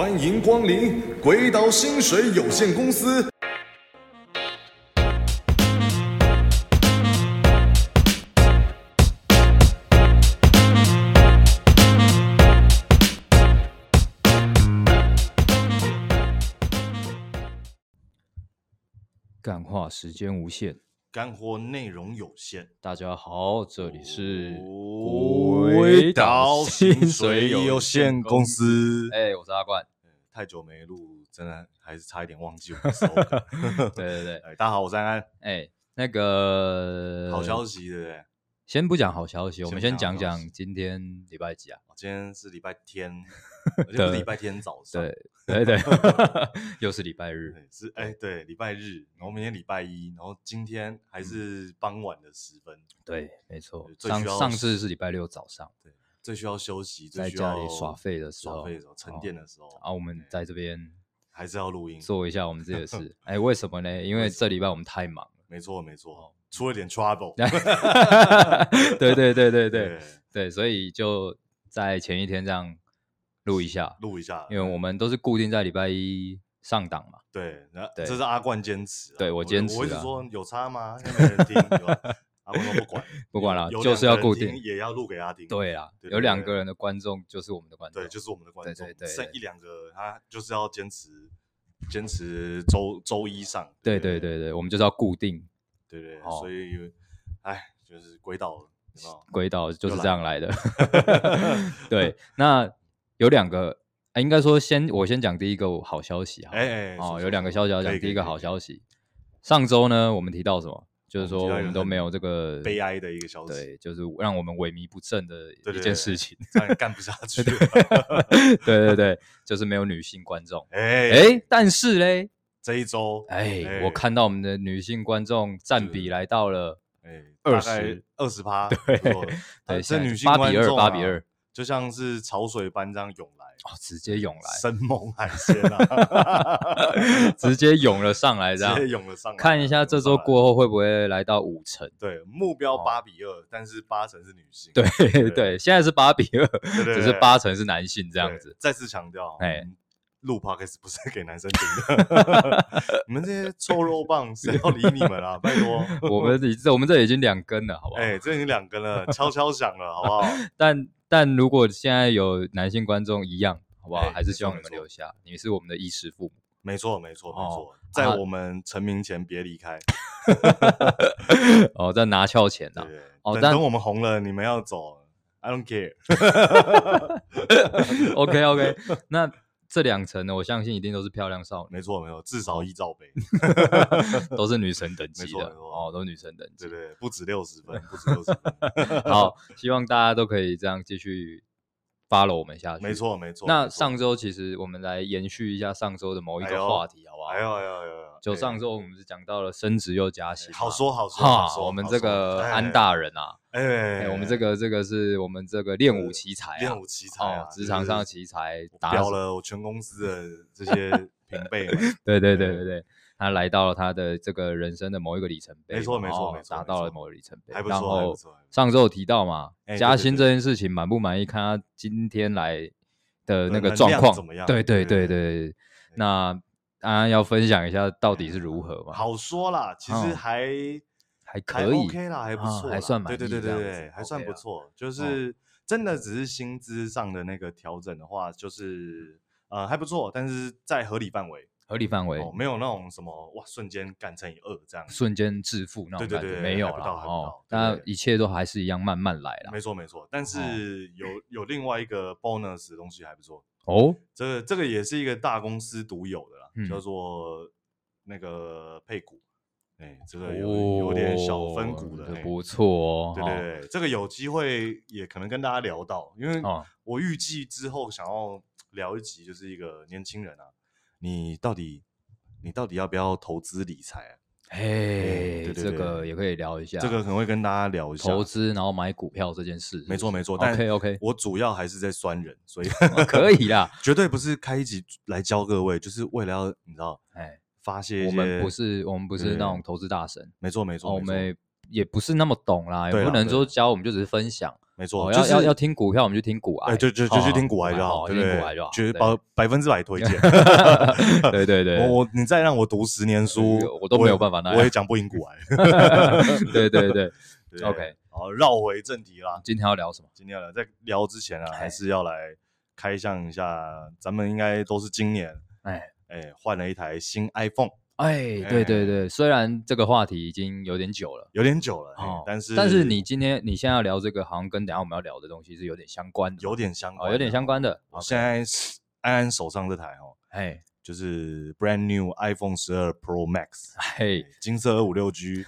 欢迎光临鬼岛薪水有限公司。干化时间无限，干货内容有限。大家好，这里是鬼岛薪水有限公司。哎、欸，我是阿冠。太久没录，真的还是差一点忘记我们收的。对对对，大家好，我是安安。哎、欸，那个好消息，对不对？先不讲好消息，我们先讲讲今天礼拜几啊？今天是礼拜天，而且是礼拜天早上。对对对，又是礼拜日。是哎，对，礼拜日，然后明天礼拜一，然后今天还是傍晚的时分。对，没错。上上次是礼拜六早上。对，最需要休息，在家里耍废的时候，耍废的时候，沉淀的时候。啊，我们在这边还是要录音，做一下我们自己的事。哎，为什么呢？因为这礼拜我们太忙了。没错，没错。出了点 trouble，对对对对对对，所以就在前一天这样录一下，录一下，因为我们都是固定在礼拜一上档嘛。对，那这是阿冠坚持，对我坚持。我一直说有差吗？没人听，阿冠说不管，不管了，就是要固定，也要录给阿丁。对啊，有两个人的观众就是我们的观众，对，就是我们的观众。对对，剩一两个他就是要坚持，坚持周周一上。对对对对，我们就是要固定。对对，所以，哎，就是鬼岛，鬼岛就是这样来的。对，那有两个，应该说先我先讲第一个好消息哈。哎，哦，有两个消息要讲。第一个好消息，上周呢，我们提到什么？就是说我们都没有这个悲哀的一个消息，对，就是让我们萎靡不振的一件事情，干不下去。对对对，就是没有女性观众。哎哎，但是嘞。这一周，哎，我看到我们的女性观众占比来到了，哎，二十二十趴，对，对，是女性八比二八比二，就像是潮水般这样涌来，哦，直接涌来，生猛海鲜啊 直接涌了上来，这样，直接涌了上来，看一下这周过后会不会来到五成？对，目标八比二，但是八成是女性，对对，现在是八比二，只是八成是男性这样子。再次强调，哎。录 podcast 不是给男生听的，你们这些臭肉棒谁要理你们啊？拜托，我们这我们这已经两根了，好不好？哎，这已经两根了，悄悄响了，好不好？但但如果现在有男性观众一样，好不好？还是希望你们留下，你是我们的衣食父母。没错，没错，没错，在我们成名前别离开。哦，在拿翘前呢。哦，等我们红了，你们要走，I don't care。OK OK，那。这两层呢，我相信一定都是漂亮少女。没错，没错，至少一罩杯，都是女神等级的。哦，都是女神等级。对对，不止六十分，不止六十分。好，希望大家都可以这样继续 follow 我们下去。没错，没错。那上周其实我们来延续一下上周的某一个话题，好不好？哎呦哎呦哎呦！就上周我们是讲到了升职又加薪，好说好说好说。我们这个安大人啊，哎，我们这个这个是我们这个练武奇才，练武奇才啊，职场上的奇才，表了我全公司的这些平辈。对对对对对，他来到了他的这个人生的某一个里程碑，没错没错没错，达到了某个里程碑。还不错，然后上周有提到嘛，加薪这件事情满不满意？看他今天来的那个状况怎么样？对对对对，那。安安要分享一下到底是如何嘛？好说啦，其实还还可以，OK 啦，还不错，还算满意，对对对对，还算不错。就是真的只是薪资上的那个调整的话，就是呃还不错，但是在合理范围，合理范围，没有那种什么哇瞬间干乘以二这样，瞬间致富那种感觉没有了哦。那一切都还是一样慢慢来了，没错没错。但是有有另外一个 bonus 的东西还不错哦，这个这个也是一个大公司独有的啦。叫做那个配股，哎，这个有有点小分股的，不错哦。对对对，这个有机会也可能跟大家聊到，因为我预计之后想要聊一集，就是一个年轻人啊，你到底你到底要不要投资理财啊？哎，这个也可以聊一下，这个可能会跟大家聊一下投资，然后买股票这件事。没错没错，但 OK OK，我主要还是在酸人，所以可以啦，绝对不是开一集来教各位，就是为了要你知道，哎，发泄。我们不是我们不是那种投资大神，没错没错，我们也不是那么懂啦，也不能说教，我们就只是分享。没错，要要要听股票，我们就听股癌，就就就去听股癌就好，听股癌就好，绝百百分之百推荐。对对对，我你再让我读十年书，我都没有办法，我也讲不赢股癌。对对对，OK，好，绕回正题啦，今天要聊什么？今天要聊，在聊之前啊，还是要来开箱一下，咱们应该都是今年，哎哎，换了一台新 iPhone。哎，对对对，虽然这个话题已经有点久了，有点久了，哦，但是但是你今天你现在要聊这个，好像跟等下我们要聊的东西是有点相关的，有点相关，有点相关的。我现在安安手上这台哦，哎，就是 brand new iPhone 十二 Pro Max，嘿，金色二五六 G，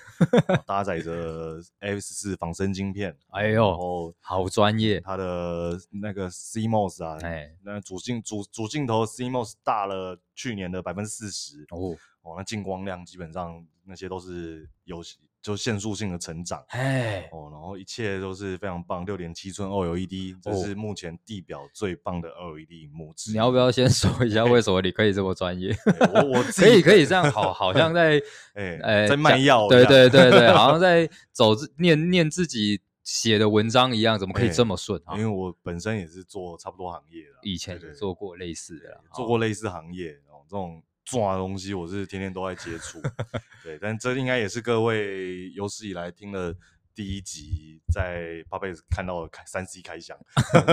搭载着 F 十四仿生晶片，哎呦，好专业，它的那个 CMOS 啊，哎，那主镜主主镜头 CMOS 大了去年的百分之四十哦。哦，那进光量基本上那些都是有就限速性的成长，哎，哦，然后一切都是非常棒，六点七寸 OLED，这是目前地表最棒的 OLED 萤幕。你要不要先说一下为什么你可以这么专业？我我可以可以这样，好，好像在哎哎在卖药，对对对对，好像在走念念自己写的文章一样，怎么可以这么顺？因为我本身也是做差不多行业的，以前也做过类似的，做过类似行业哦，这种。抓的东西我是天天都在接触，对，但这应该也是各位有史以来听了第一集在 Podcast 看到的三 C 开箱，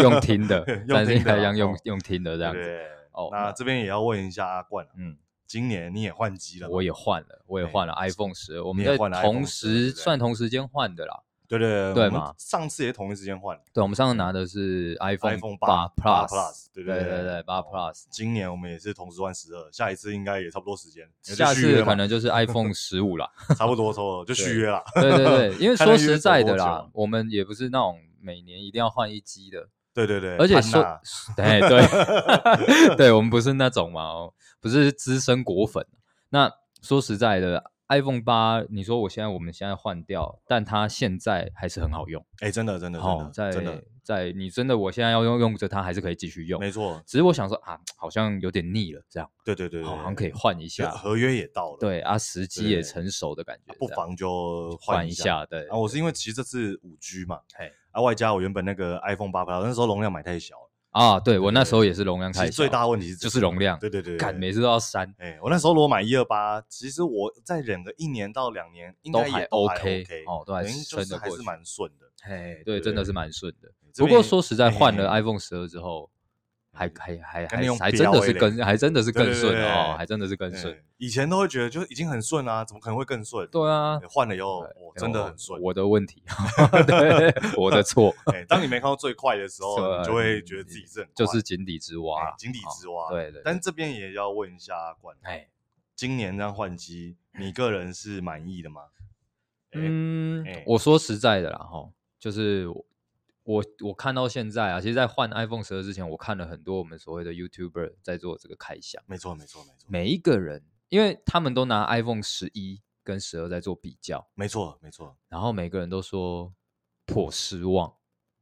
用听的，三 C 开箱 用 用听的这样子。对，哦，那这边也要问一下阿冠，嗯，今年你也换机了？我也换了，我也换了 iPhone 十，我们在同时算同时间换的啦。对对对，对嘛，上次也同一时间换。对，我们上次拿的是 iPhone 八 Plus，对对对对，八 Plus。今年我们也是同时换十二，下一次应该也差不多时间。下次可能就是 iPhone 十五了，差不多，差不多 就续约了。对对对，因为 说实在的啦，我们也不是那种每年一定要换一机的。对对对，而且说，对对，对我们不是那种嘛，不是资深果粉。那说实在的。iPhone 八，你说我现在我们现在换掉，但它现在还是很好用。哎，真的真的，好在真的在你真的我现在要用用着它，还是可以继续用。没错，只是我想说啊，好像有点腻了，这样。对对对，好像可以换一下。合约也到了，对啊，时机也成熟的感觉，不妨就换一下。对啊，我是因为其实这次五 G 嘛，啊，外加我原本那个 iPhone 八 Plus 那时候容量买太小了。啊，对我那时候也是容量太小，最大问题是就是容量，对对对，干每次都要删。哎，我那时候如果买一二八，其实我再忍个一年到两年，应该也 OK 哦，都还撑得过去，还是蛮顺的。嘿，对，真的是蛮顺的。不过说实在，换了 iPhone 十二之后。还还还还还真的是更还真的是更顺哦，还真的是更顺。以前都会觉得就已经很顺啊，怎么可能会更顺？对啊，换了以后，真的很顺。我的问题，对，我的错。当你没看到最快的时候，你就会觉得自己是就是井底之蛙，井底之蛙。对对。但这边也要问一下阿冠，哎，今年这样换机，你个人是满意的吗？嗯，我说实在的啦，哈，就是。我我看到现在啊，其实，在换 iPhone 十二之前，我看了很多我们所谓的 YouTuber 在做这个开箱。没错，没错，没错。每一个人，因为他们都拿 iPhone 十一跟十二在做比较。没错，没错。然后每个人都说颇失望。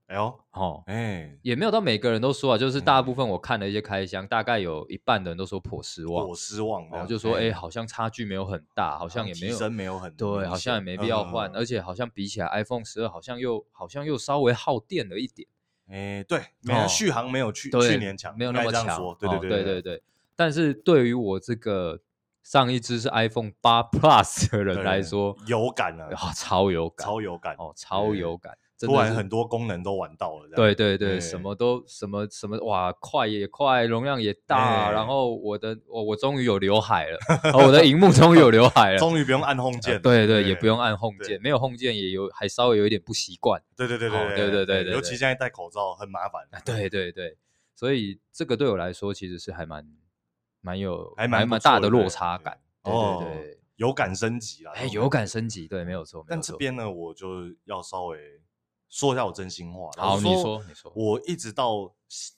哎呦，哦，哎，也没有到每个人都说啊，就是大部分我看了一些开箱，大概有一半的人都说颇失望，颇失望，然后就说，哎，好像差距没有很大，好像也没有，提升没有很对，好像也没必要换，而且好像比起来 iPhone 十二好像又好像又稍微耗电了一点，哎，对，没有续航没有去去年强，没有那么强，对对对对对，但是对于我这个上一支是 iPhone 八 Plus 的人来说，有感了，超有感，超有感，哦，超有。感。突然很多功能都玩到了，对对对，什么都什么什么哇，快也快，容量也大，然后我的我我终于有刘海了，我的荧幕终于有刘海了，终于不用按 Home 键，对对，也不用按 Home 键，没有 Home 键也有还稍微有一点不习惯，对对对对对对对对，尤其现在戴口罩很麻烦，对对对，所以这个对我来说其实是还蛮蛮有还蛮蛮大的落差感，对对对，有感升级了，哎，有感升级，对，没有错，但这边呢，我就要稍微。说一下我真心话。好，你说，你说。我一直到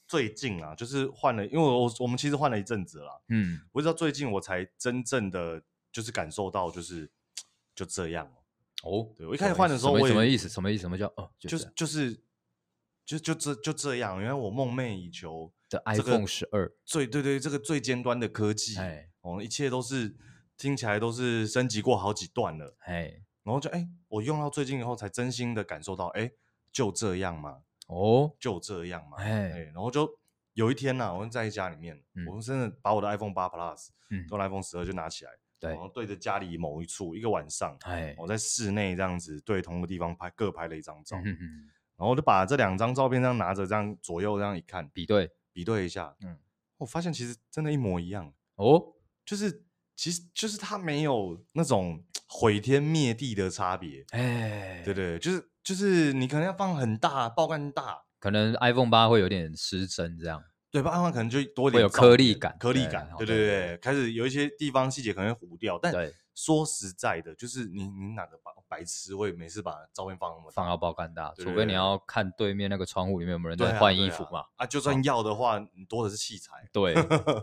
最近啊，就是换了，因为我我们其实换了一阵子了，嗯，我一直到最近我才真正的就是感受到，就是就这样哦。对，我一开始换的时候，我什么意思？什么意思？什么叫哦？就是就是就就这就这样，因为我梦寐以求的 iPhone 十二，最对对，这个最尖端的科技，哎，哦，一切都是听起来都是升级过好几段了，哎。然后就哎，我用到最近以后，才真心的感受到，哎，就这样嘛。哦，就这样嘛。哎，然后就有一天呢，我们在家里面，我们真的把我的 iPhone 八 Plus 跟 iPhone 十二就拿起来，对，然后对着家里某一处一个晚上，哎，我在室内这样子对同一个地方拍，各拍了一张照，然后我就把这两张照片这样拿着，这样左右这样一看，比对。比对一下，嗯，我发现其实真的一模一样哦，就是。其实就是它没有那种毁天灭地的差别，哎，对。对，就是就是你可能要放很大，爆干大，可能 iPhone 八会有点失真这样，对吧？iPhone 可能就多一点有颗粒感，颗粒感，对对对，开始有一些地方细节可能会糊掉，但说实在的，就是你你哪个白白痴会每次把照片放那么放到爆干大？除非你要看对面那个窗户里面有没有人在换衣服嘛？啊，就算要的话，你多的是器材。对，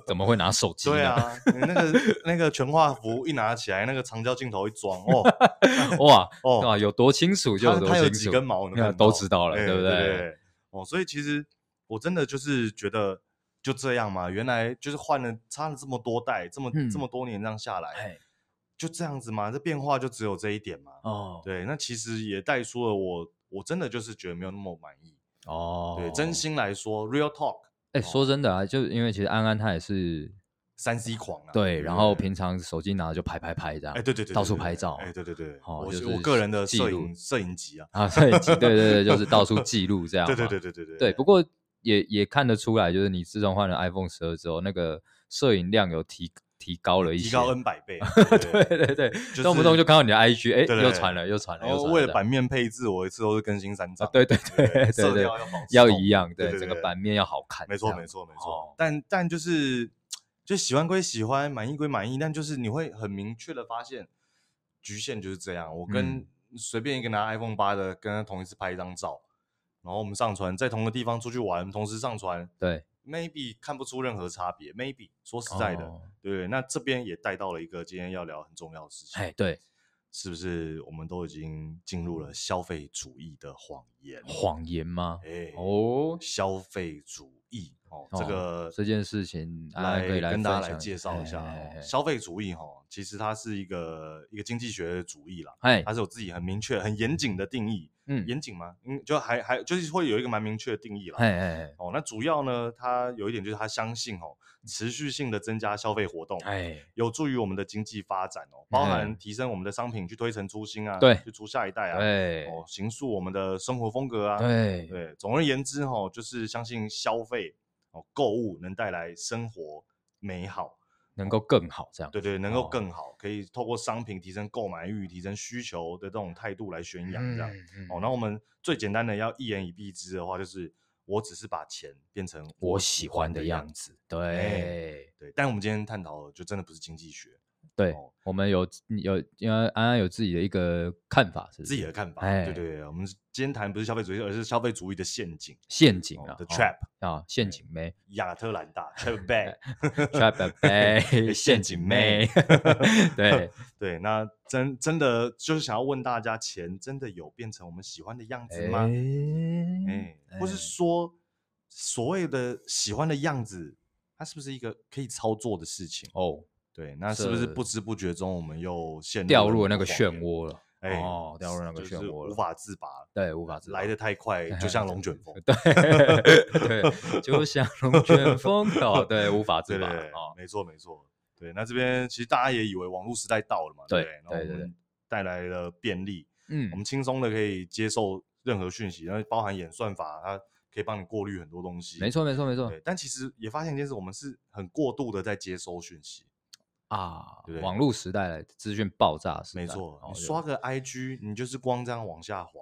怎么会拿手机？对啊，那个那个全画幅一拿起来，那个长焦镜头一装，哦，哇哦，哇，有多清楚就有多清楚，它有几根毛 都知道了，对不对？哦，所以其实我真的就是觉得就这样嘛，原来就是换了差了这么多代，这么这么多年这样下来。就这样子吗？这变化就只有这一点吗？哦，对，那其实也带出了我，我真的就是觉得没有那么满意哦。对，真心来说，real talk。哎，说真的啊，就因为其实安安他也是三 C 狂啊。对，然后平常手机拿着就拍拍拍这样。哎，对对对，到处拍照。哎，对对对，我我个人的摄影摄影集啊。啊，摄影集，对对对，就是到处 记录这样。对对对对对对。对，不过也也看得出来，就是你自从换了 iPhone 十二之后，那个摄影量有提。提高了一些，提高 N 百倍。对 对对，动不动就看到你的 IG，哎，又传了，又传了。为了版面配置，我一次都是更新三张。对对对，色调要要一样，对，整个版面要好看。没错没错没错。但但就是，就喜欢归喜欢，满意归满意，但就是你会很明确的发现，局限就是这样。我跟随便一个拿 iPhone 八的，跟他同一次拍一张照，然后我们上传在同个地方出去玩，同时上传。对。Maybe 看不出任何差别，Maybe 说实在的，oh. 对，那这边也带到了一个今天要聊很重要的事情，哎，对，是不是我们都已经进入了消费主义的谎言？谎言吗？哎，哦，消费主义，哦，这个这件事情来跟大家来介绍一下，消费主义，哈，其实它是一个一个经济学的主义啦，哎，它是有自己很明确、很严谨的定义。嗯，严谨吗？嗯，就还还就是会有一个蛮明确的定义了。哎哎哎，哦，那主要呢，它有一点就是它相信哦，持续性的增加消费活动，哎，有助于我们的经济发展哦，包含提升我们的商品去推陈出新啊，对，去出下一代啊，对，哦，形塑我们的生活风格啊，对对，总而言之哈，就是相信消费哦，购物能带来生活美好。能够更好，这样对对，能够更好，可以透过商品提升购买欲、提升需求的这种态度来宣扬这样。哦，那我们最简单的要一言以蔽之的话，就是我只是把钱变成我喜欢的样子。对对，但我们今天探讨的就真的不是经济学。对，我们有有，因为安安有自己的一个看法，是自己的看法。对对，我们今天谈不是消费主义，而是消费主义的陷阱。陷阱啊，the trap 啊，陷阱妹，亚特兰大 trap bag，trap bag，陷阱妹。对对，那真真的就是想要问大家，钱真的有变成我们喜欢的样子吗？哎，或是说所谓的喜欢的样子，它是不是一个可以操作的事情？哦。对，那是不是不知不觉中我们又陷掉入了那个漩涡了？哎，掉入那个漩涡了，无法自拔。对，无法自拔，来的太快，就像龙卷风。对，对，就像龙卷风。哦，对，无法自拔。哦，没错，没错。对，那这边其实大家也以为网络时代到了嘛？对，然后我们带来了便利，嗯，我们轻松的可以接受任何讯息，然后包含演算法，它可以帮你过滤很多东西。没错，没错，没错。对，但其实也发现一件事，我们是很过度的在接收讯息。啊，对对网络时代的资讯爆炸时代，没错。你刷个 IG，你就是光这样往下滑，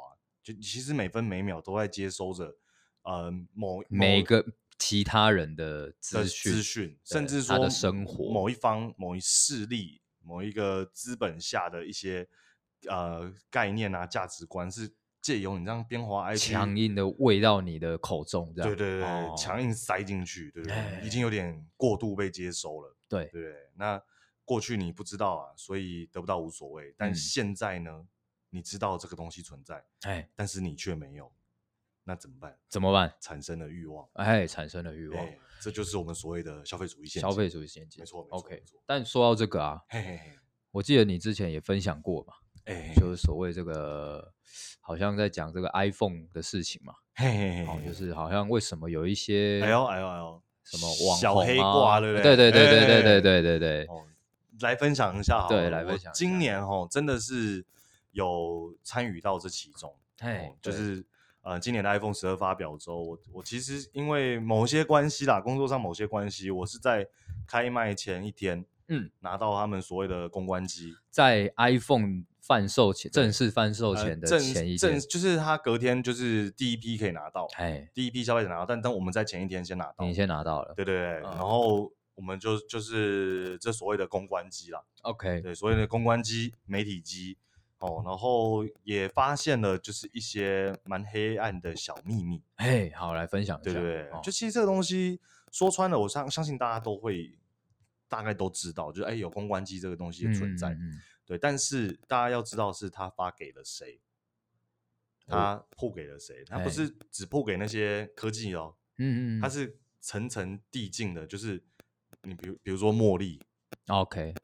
就其实每分每秒都在接收着，呃，某每个其他人的资讯，资讯，甚至说他的生活，某一方、某一势力、某一个资本下的一些呃概念啊、价值观，是借由你这样边滑 IG，强硬的喂到你的口中，这样，对对对，哦、强硬塞进去，对不对？已经有点过度被接收了，对对，对，那。过去你不知道啊，所以得不到无所谓。但现在呢，嗯、你知道这个东西存在，哎，但是你却没有，那怎么办？怎么办？产生了欲望，哎，产生了欲望，这就是我们所谓的消费主义陷阱。消费主义陷阱，没错，没错。OK，但说到这个啊，嘿嘿嘿，我记得你之前也分享过嘛，哎，就是所谓这个，好像在讲这个 iPhone 的事情嘛。嘿嘿嘿，哦，就是好像为什么有一些哎呦哎呦哎呦什么网红、啊、小黑挂，对不对？对对对对对对对对对。哦，来分享一下好，对，来分享。今年哦，真的是有参与到这其中，哎、哦，就是呃，今年的 iPhone 十二发表周，我我其实因为某些关系啦，工作上某些关系，我是在开卖前一天，嗯，拿到他们所谓的公关机，在 iPhone。贩售前正式贩售前的前一天，呃、就是他隔天就是第一批可以拿到，哎，第一批消费者拿到，但但我们在前一天先拿到，你先拿到了，对对对，嗯、然后我们就就是这所谓的公关机啦，OK，对，所谓的公关机、媒体机，哦，然后也发现了就是一些蛮黑暗的小秘密，嘿，好，来分享一下，对对对，哦、就其实这个东西说穿了，我相相信大家都会大概都知道，就是哎有公关机这个东西的存在。嗯嗯嗯。对，但是大家要知道是他发给了谁，他铺给了谁，他不是只铺给那些科技哦，嗯嗯，他是层层递进的，就是你比如比如说茉莉，OK，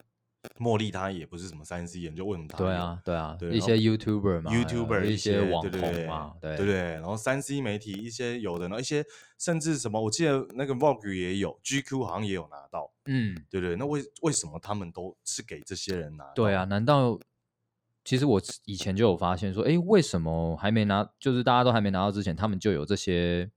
茉莉她也不是什么三 C 研究，为什么他？对啊对啊，一些 YouTuber 嘛，YouTuber 一些网红嘛，对对对，然后三 C 媒体一些有的呢，一些甚至什么，我记得那个 Vogue 也有，GQ 好像也有拿到。嗯，对对，那为为什么他们都是给这些人拿？对啊，难道其实我以前就有发现说，哎，为什么还没拿？就是大家都还没拿到之前，他们就有这些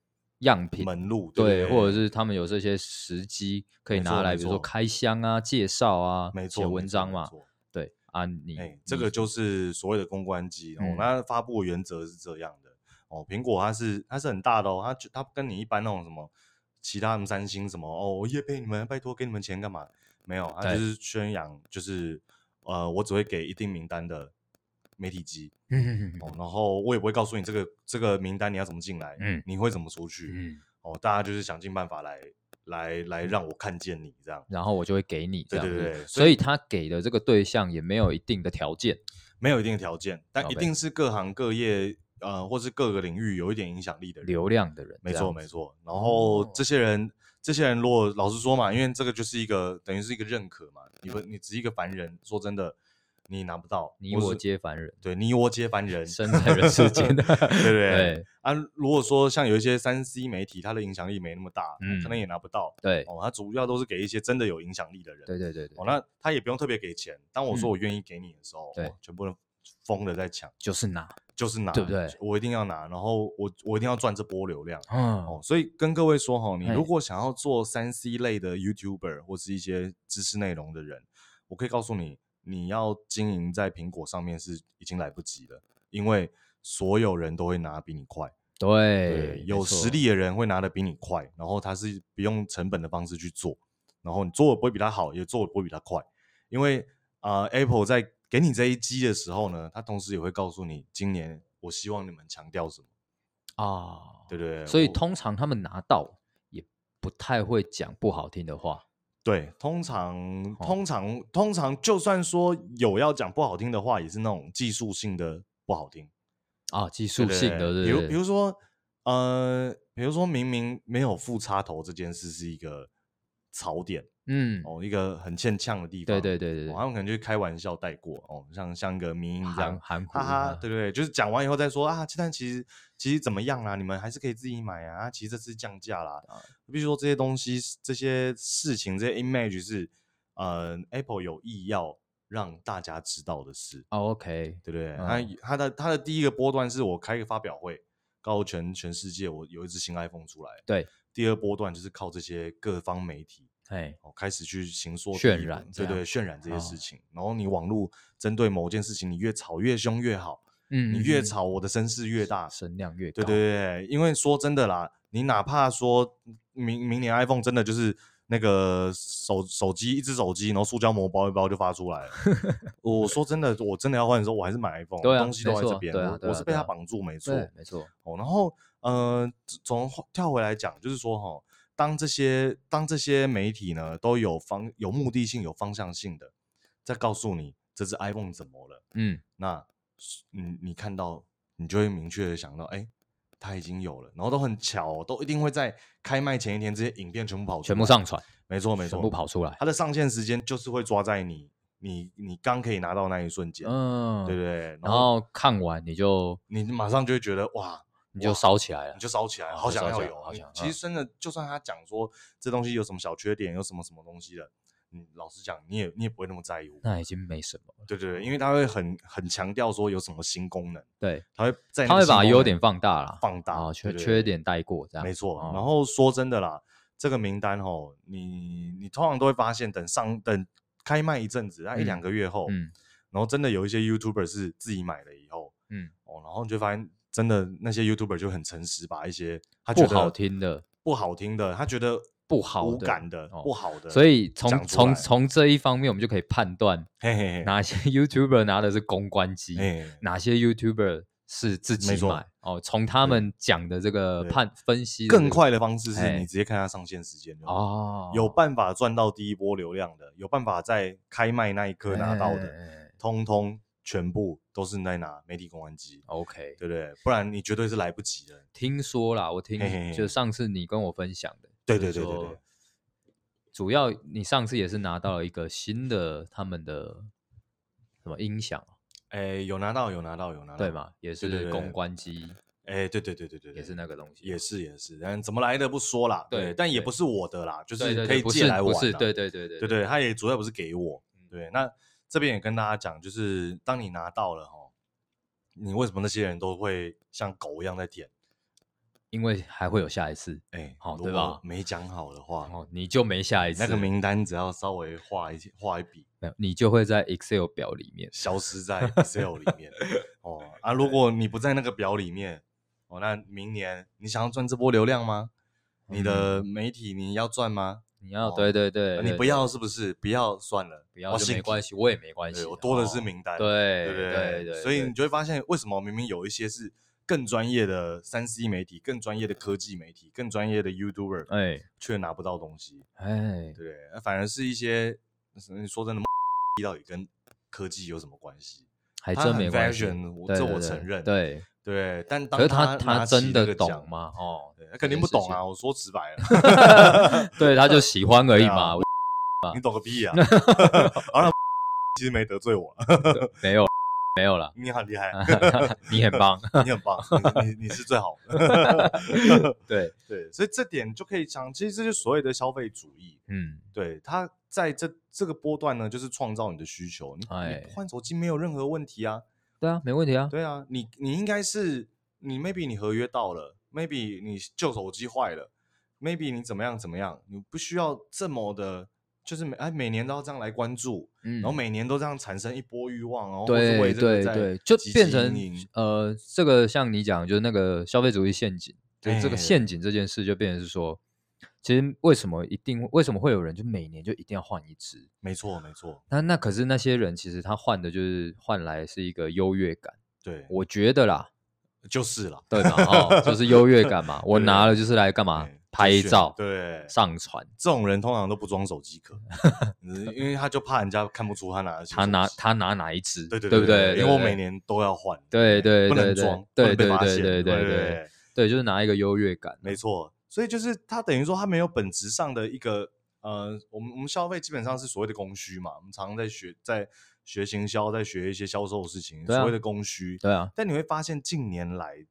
样品。门路，对，对，或者是他们有这些时机可以拿来，比如说开箱啊、介绍啊、没错，写文章嘛，对啊，你这个就是所谓的公关机，哦，那发布的原则是这样的。哦，苹果它是它是很大的哦，它它跟你一般那种什么。其他什么三星什么哦，我也配你们，拜托给你们钱干嘛？没有，它就是宣扬，就是呃，我只会给一定名单的媒体机，嗯哦，然后我也不会告诉你这个这个名单你要怎么进来，嗯，你会怎么出去，嗯，哦，大家就是想尽办法来来来让我看见你这样，然后我就会给你，对对对，所以他给的这个对象也没有一定的条件，没有一定的条件，但一定是各行各业。呃，或是各个领域有一点影响力的人，流量的人，没错没错。然后这些人，哦、这些人如果老实说嘛，因为这个就是一个等于是一个认可嘛，你不你只是一个凡人，说真的，你拿不到，你我皆凡人，对你我皆凡人，生在人世间，对不对，对？啊，如果说像有一些三 C 媒体，它的影响力没那么大，嗯，可能也拿不到，对。哦，它主要都是给一些真的有影响力的人，对对对对，哦，那他也不用特别给钱，当我说我愿意给你的时候，对、哦，全部人疯了在抢，就是拿。就是拿，对不对？我一定要拿，然后我我一定要赚这波流量。嗯，哦，所以跟各位说哈，你如果想要做三 C 类的 YouTuber 或是一些知识内容的人，我可以告诉你，你要经营在苹果上面是已经来不及了，因为所有人都会拿比你快。对，对，有实力的人会拿的比你快，然后他是不用成本的方式去做，然后你做的不会比他好，也做的不会比他快，因为啊，呃，Apple 在给你这一击的时候呢，他同时也会告诉你，今年我希望你们强调什么啊？对对对，所以通常他们拿到也不太会讲不好听的话。对，通常通常通常就算说有要讲不好听的话，也是那种技术性的不好听啊，技术性的，对对对，比如比如说呃，比如说明明没有副插头这件事是一个槽点。嗯，哦，一个很欠呛的地方，对对对对，他们可能就开玩笑带过，哦，像像个迷因这样，含哈哈，对对对，就是讲完以后再说啊，但其实其实怎么样啊？你们还是可以自己买啊，其实这次降价啦，比如说这些东西、这些事情、这些 image 是呃 Apple 有意要让大家知道的事。哦，OK，对不对？他他的他的第一个波段是我开一个发表会，告诉全全世界我有一只新 iPhone 出来。对，第二波段就是靠这些各方媒体。哎，开始去行说渲染，对对，渲染这些事情。然后你网络针对某件事情，你越吵越凶越好。嗯，你越吵，我的声势越大，声量越高。对对对，因为说真的啦，你哪怕说明明年 iPhone 真的就是那个手手机一只手机，然后塑胶膜包一包就发出来了。我说真的，我真的要换的时候，我还是买 iPhone，东西都在这边。我是被它绑住，没错，没错。哦，然后呃，从跳回来讲，就是说哈。当这些当这些媒体呢都有方有目的性有方向性的在告诉你这支 iPhone 怎么了，嗯，那你你看到你就会明确的想到，哎，它已经有了，然后都很巧，都一定会在开卖前一天，这些影片全部跑出来，全部上传，没错没错，全部跑出来，它的上线时间就是会抓在你你你刚可以拿到那一瞬间，嗯，对不对？然后看完你就你马上就会觉得哇。你就烧起来了，你就烧起来了，好想要有，好想。其实真的，就算他讲说这东西有什么小缺点，有什么什么东西的，嗯，老实讲，你也你也不会那么在意我。那已经没什么。对对对，因为他会很很强调说有什么新功能，对，他会在他会把优点放大了，放大，缺缺点带过这样。没错。然后说真的啦，这个名单哦，你你通常都会发现，等上等开卖一阵子，那一两个月后，嗯。然后真的有一些 YouTuber 是自己买了以后，嗯，哦，然后你就发现真的那些 YouTuber 就很诚实，把一些他觉得不好听的、不好听的，他觉得不好无感的、不好的，所以从从从这一方面，我们就可以判断，哪些 YouTuber 拿的是公关机，哪些 YouTuber 是自己买。哦，从他们讲的这个判分析，更快的方式是你直接看他上线时间哦，有办法赚到第一波流量的，有办法在开卖那一刻拿到的。通通全部都是在拿媒体公关机，OK，对不对？不然你绝对是来不及的。听说啦，我听嘿嘿嘿。就上次你跟我分享的，对对对对对。主要你上次也是拿到了一个新的他们的什么音响？哎，有拿到，有拿到，有拿到，对嘛？也是公关机。哎，对对对对对，也是那个东西，也是也是。但怎么来的不说啦，对，但也不是我的啦，就是可以借来玩。不是，对对对对对对，他也主要不是给我，对那。这边也跟大家讲，就是当你拿到了哈，你为什么那些人都会像狗一样在舔？因为还会有下一次，哎，好，对吧？没讲好的话，哦，你就没下一次。那个名单只要稍微画一画一笔，没有，你就会在 Excel 表里面消失在 Excel 里面。哦啊，如果你不在那个表里面，哦，那明年你想要赚这波流量吗？你的媒体你要赚吗？你要对对对，你不要是不是？不要算了，不要就没关系，我也没关系，我多的是名单。对对对对，所以你就会发现，为什么明明有一些是更专业的三 C 媒体、更专业的科技媒体、更专业的 YouTuber，哎，却拿不到东西。哎，对，反而是一些你说真的，到底跟科技有什么关系？还真没关系，这我承认。对。对，但当他他真的懂吗？哦，他肯定不懂啊！我说直白了，对，他就喜欢而已嘛。你懂个屁啊！好了，其实没得罪我，没有，没有了。你很厉害，你很棒，你很棒，你你是最好的。对对，所以这点就可以讲，其实这就是所谓的消费主义。嗯，对，他在这这个波段呢，就是创造你的需求。你换手机没有任何问题啊。对啊，没问题啊。对啊，你你应该是你 maybe 你合约到了，maybe 你旧手机坏了，maybe 你怎么样怎么样，你不需要这么的，就是每哎每年都要这样来关注，嗯，然后每年都这样产生一波欲望，然后对对对，就变成呃这个像你讲就是那个消费主义陷阱，就这个陷阱这件事就变成是说。其实为什么一定为什么会有人就每年就一定要换一只？没错没错。那那可是那些人其实他换的就是换来是一个优越感。对，我觉得啦，就是啦，对嘛，哦，就是优越感嘛。我拿了就是来干嘛？拍照，对，上传。这种人通常都不装手机壳，因为他就怕人家看不出他拿的。他拿他拿哪一支？对对对不对？因为我每年都要换。对对对，不能装，对对对对对对对，就是拿一个优越感。没错。所以就是他等于说他没有本质上的一个呃，我们我们消费基本上是所谓的供需嘛，我们常常在学在学行销，在学一些销售的事情，所谓的供需。对啊。但你会发现近年来，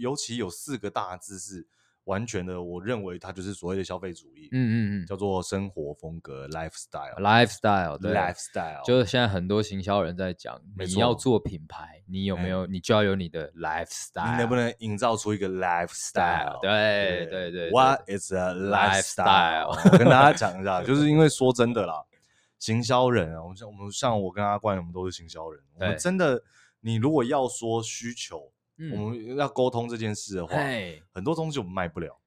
尤其有四个大字是。完全的，我认为它就是所谓的消费主义，嗯嗯嗯，叫做生活风格 （lifestyle），lifestyle，对，lifestyle，就是现在很多行销人在讲，你要做品牌，你有没有，你就要有你的 lifestyle，你能不能营造出一个 lifestyle？对对。对，What is a lifestyle？我跟大家讲一下，就是因为说真的啦，行销人啊，我们像我们像我跟阿冠，我们都是行销人，我们真的，你如果要说需求。嗯、我们要沟通这件事的话，很多东西我们卖不了，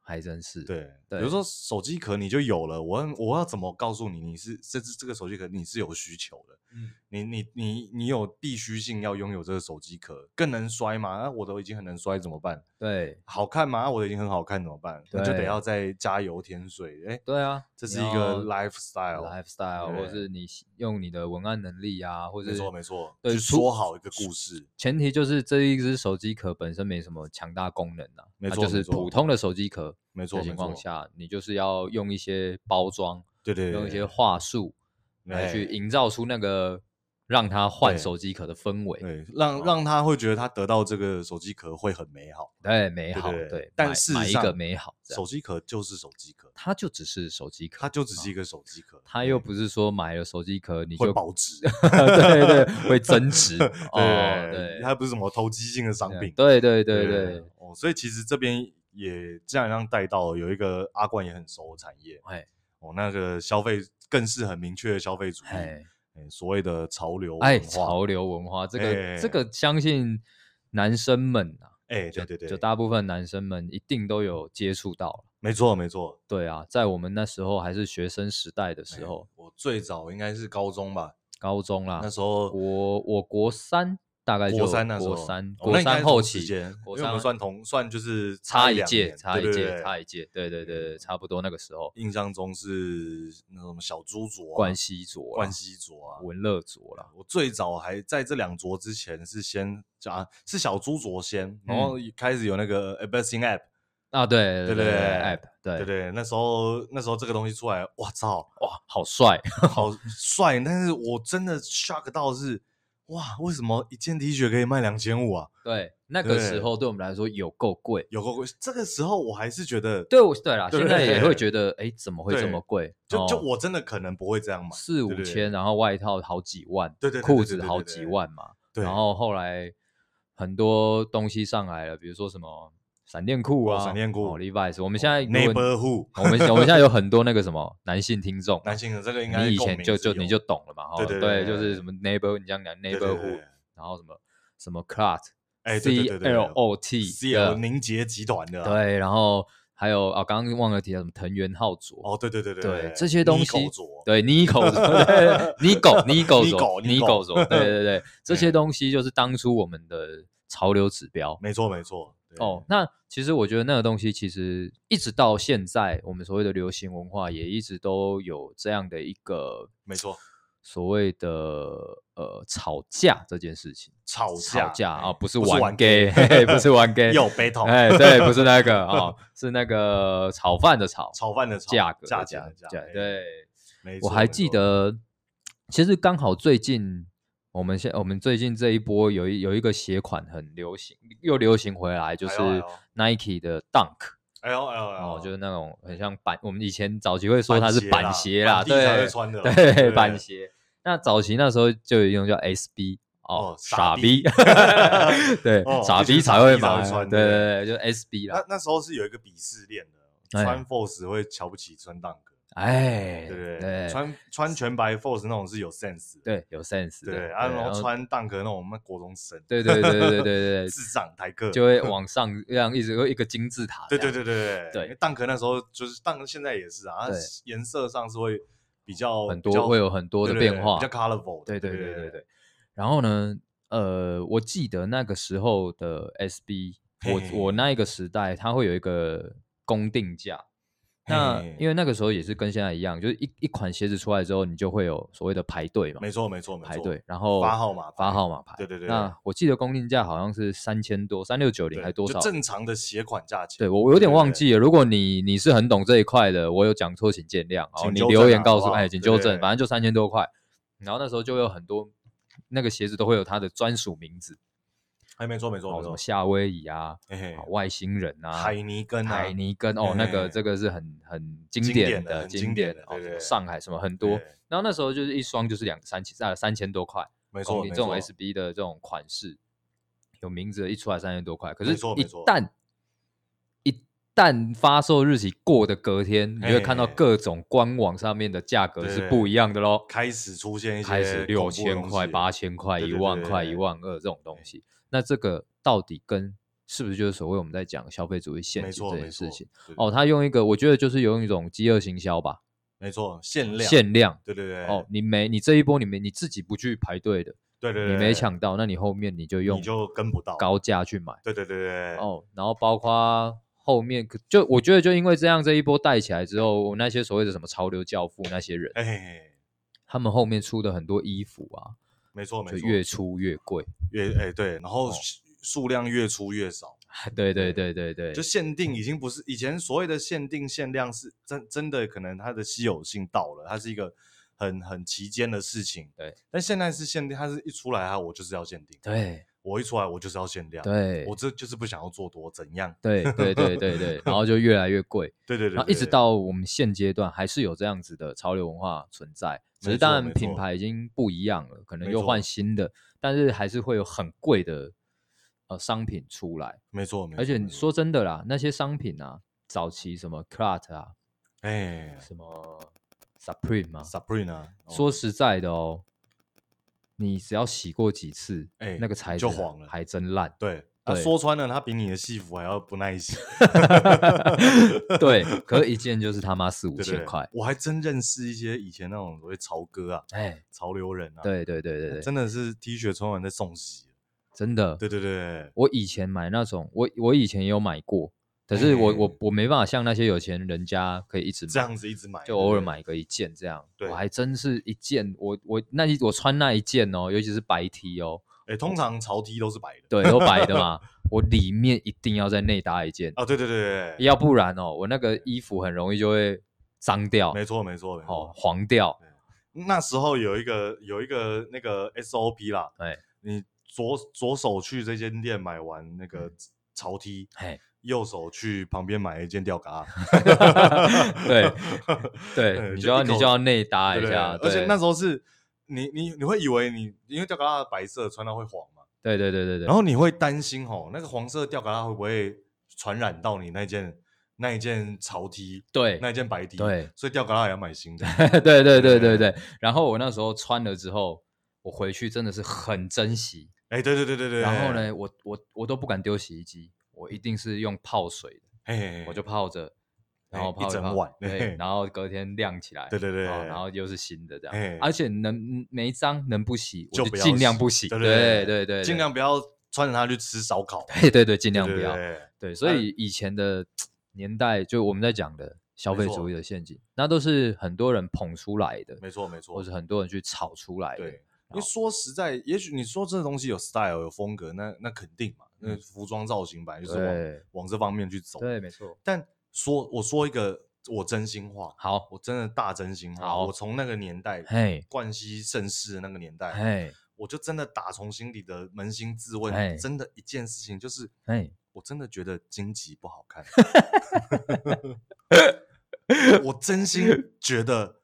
还真是。对，对比如说手机壳你就有了，我我要怎么告诉你，你是甚至这个手机壳你是有需求的？嗯，你你你你有必须性要拥有这个手机壳，更能摔吗？那我都已经很能摔，怎么办？对，好看吗？我都已经很好看，怎么办？那就得要再加油添水。哎，对啊，这是一个 lifestyle，lifestyle，或者是你用你的文案能力啊，或者没错没错，对，说好一个故事。前提就是这一只手机壳本身没什么强大功能啊，没错，就是普通的手机壳。没错，情况下你就是要用一些包装，对对，用一些话术。来去营造出那个让他换手机壳的氛围，对，让让他会觉得他得到这个手机壳会很美好，对，美好，对。但是买一个美好，手机壳就是手机壳，它就只是手机壳，它就只是一个手机壳，它又不是说买了手机壳你就保值，对对，会增值，哦，对，它不是什么投机性的商品，对对对对，哦，所以其实这边也这样让带到有一个阿冠也很熟的产业，哎，哦，那个消费更是很明确的消费主义。所谓的潮流文化，哎，潮流文化这个、欸、这个，相信男生们啊，哎，对对对，就大部分男生们一定都有接触到。没错没错，对啊，在我们那时候还是学生时代的时候，欸、我最早应该是高中吧，高中啦，那时候我我国三。大概就国三那时候，国三国三后期，国三算同算就是差一届，差一届，差一届，对对对，差不多那个时候。印象中是那种小猪卓、冠希卓、冠希卓啊、文乐卓啦。我最早还在这两卓之前是先啊是小猪卓先，然后开始有那个 Everything App 啊，对对对 App，对对对，那时候那时候这个东西出来，哇操，哇，好帅，好帅！但是我真的 shock 到是。哇，为什么一件 T 恤可以卖两千五啊？对，那个时候对我们来说有够贵，有够贵。这个时候我还是觉得，对，对啦，现在也会觉得，哎，怎么会这么贵？就就我真的可能不会这样买，四五千，然后外套好几万，对对，裤子好几万嘛。然后后来很多东西上来了，比如说什么。闪电裤啊，闪电裤，Levi's。我们现在 neighborhood，我们我们现在有很多那个什么男性听众，男性的这个应该你以前就就你就懂了嘛，对对，就是什么 neighbor，你这样讲 neighborhood，然后什么什么 clot，哎，C L O T，C L 凝结集团的，对，然后还有啊，刚刚忘了提到什么藤原浩佐，哦，对对对对，这些东西，对，Nico，对，Nico，Nico，Nico，佐，对对 对，这 些东西就是当初我们的潮流指标，没错没错。哦，那其实我觉得那个东西，其实一直到现在，我们所谓的流行文化也一直都有这样的一个，没错，所谓的呃吵架这件事情，吵架吵架啊，不是玩 gay，不是玩 gay，有 battle，哎，对，不是那个啊，是那个炒饭的炒，炒饭的炒价格，价钱的价，对，我还记得，其实刚好最近。我们现我们最近这一波有一有一个鞋款很流行，又流行回来，就是 Nike 的 Dunk，哎呦哎呦，哦，就是那种很像板，我们以前早期会说它是板鞋啦，对，对，板鞋。那早期那时候就有一种叫 SB，哦，傻逼，对，傻逼才会买，对对对，就 SB 啦。那那时候是有一个鄙视链的，穿 Force 会瞧不起穿 Dunk。哎，对对，穿穿全白 Force 那种是有 sense，对，有 sense，对，然后穿 Dunk 那种我们国中生，对对对对对对，智障台客就会 往上这样一直会一个金字塔，对对对对对，对，Dunk 那时候就是 Dunk 现在也是啊，颜色上是会比较很多会有很多的变化，比较。colorful，对对对对对。然后呢，呃，我记得那个时候的 SB，我我那一个时代它会有一个公定价。那因为那个时候也是跟现在一样，就是一一款鞋子出来之后，你就会有所谓的排队嘛。没错没错没错，排队，然后发号码发号码牌。对对对。那我记得公定价好像是三千多，三六九零还多少？正常的鞋款价钱。对，我我有点忘记了。如果你你是很懂这一块的，我有讲错，请见谅。哦你留言告诉，哎，请纠正，反正就三千多块。然后那时候就有很多那个鞋子都会有它的专属名字。还没错，没错，没错。什么夏威夷啊，外星人啊，海尼根，海尼根哦，那个这个是很很经典的，经典的哦，上海什么很多。然后那时候就是一双就是两三千，在三千多块。没错，你这种 SB 的这种款式，有名字的一出来三千多块。可是，一旦一旦发售日期过的隔天，你会看到各种官网上面的价格是不一样的喽。开始出现一些开始六千块、八千块、一万块、一万二这种东西。那这个到底跟是不是就是所谓我们在讲消费主义陷阱这件事情？哦，他用一个，我觉得就是用一种饥饿行销吧。没错，限量，限量，对对对。哦，你没，你这一波你没，你自己不去排队的，对对对，你没抢到，那你后面你就用，你就跟不到，高价去买，对对对对。哦，然后包括后面，就我觉得就因为这样，这一波带起来之后，那些所谓的什么潮流教父那些人，哎，他们后面出的很多衣服啊。没错，没错，就越出越贵，越哎对，然后数量越出越少，对对对对对，就限定已经不是以前所谓的限定限量，是真真的可能它的稀有性到了，它是一个很很期间的事情。对，但现在是限定，它是一出来啊，我就是要限定。对，我一出来我就是要限量。对，我这就是不想要做多怎样？对对对对对，然后就越来越贵。对对对，然后一直到我们现阶段还是有这样子的潮流文化存在，只是当然品牌已经不一样了，可能又换新的，但是还是会有很贵的呃商品出来。没错，没错。而且说真的啦，那些商品啊，早期什么 Clut 啊。哎，什么 Supreme 吗？Supreme 啊，说实在的哦，你只要洗过几次，哎，那个材质就黄了，还真烂。对，说穿了，它比你的戏服还要不耐洗。对，可是一件就是他妈四五千块。我还真认识一些以前那种所谓潮哥啊，哎，潮流人啊。对对对对对，真的是 T 恤穿完再送洗，真的。对对对，我以前买那种，我我以前也有买过。可是我我我没办法像那些有钱人家可以一直这样子一直买，就偶尔买个一件这样。我还真是一件，我我那一我穿那一件哦，尤其是白 T 哦，哎，通常潮 T 都是白的，对，都白的嘛。我里面一定要再内搭一件啊，对对对对，要不然哦，我那个衣服很容易就会脏掉。没错没错，哦，黄掉。那时候有一个有一个那个 SOP 啦，哎，你左左手去这间店买完那个潮 T，哎。右手去旁边买一件吊嘎，对对，你就要你就要内搭一下，而且那时候是你你你会以为你因为吊嘎的白色穿到会黄嘛，对对对对对，然后你会担心吼那个黄色吊嘎会不会传染到你那件那一件潮 T，对，那一件白 T，对，所以吊嘎也要买新的，对对对对对，然后我那时候穿了之后，我回去真的是很珍惜，哎，对对对对对，然后呢，我我我都不敢丢洗衣机。我一定是用泡水的，我就泡着，然后泡一整晚，对，然后隔天晾起来，对对对，然后又是新的这样，而且能没脏能不洗我就尽量不洗，对对对，尽量不要穿着它去吃烧烤，对对对，尽量不要，对，所以以前的年代就我们在讲的消费主义的陷阱，那都是很多人捧出来的，没错没错，或是很多人去炒出来的，对，因为说实在，也许你说这个东西有 style 有风格，那那肯定嘛。那服装造型本来就是往往这方面去走，对，没错。但说我说一个我真心话，好，我真的大真心话。我从那个年代，嘿，冠希盛世的那个年代，嘿，我就真的打从心底的扪心自问，真的一件事情就是，嘿，我真的觉得荆棘不好看 我真心觉得。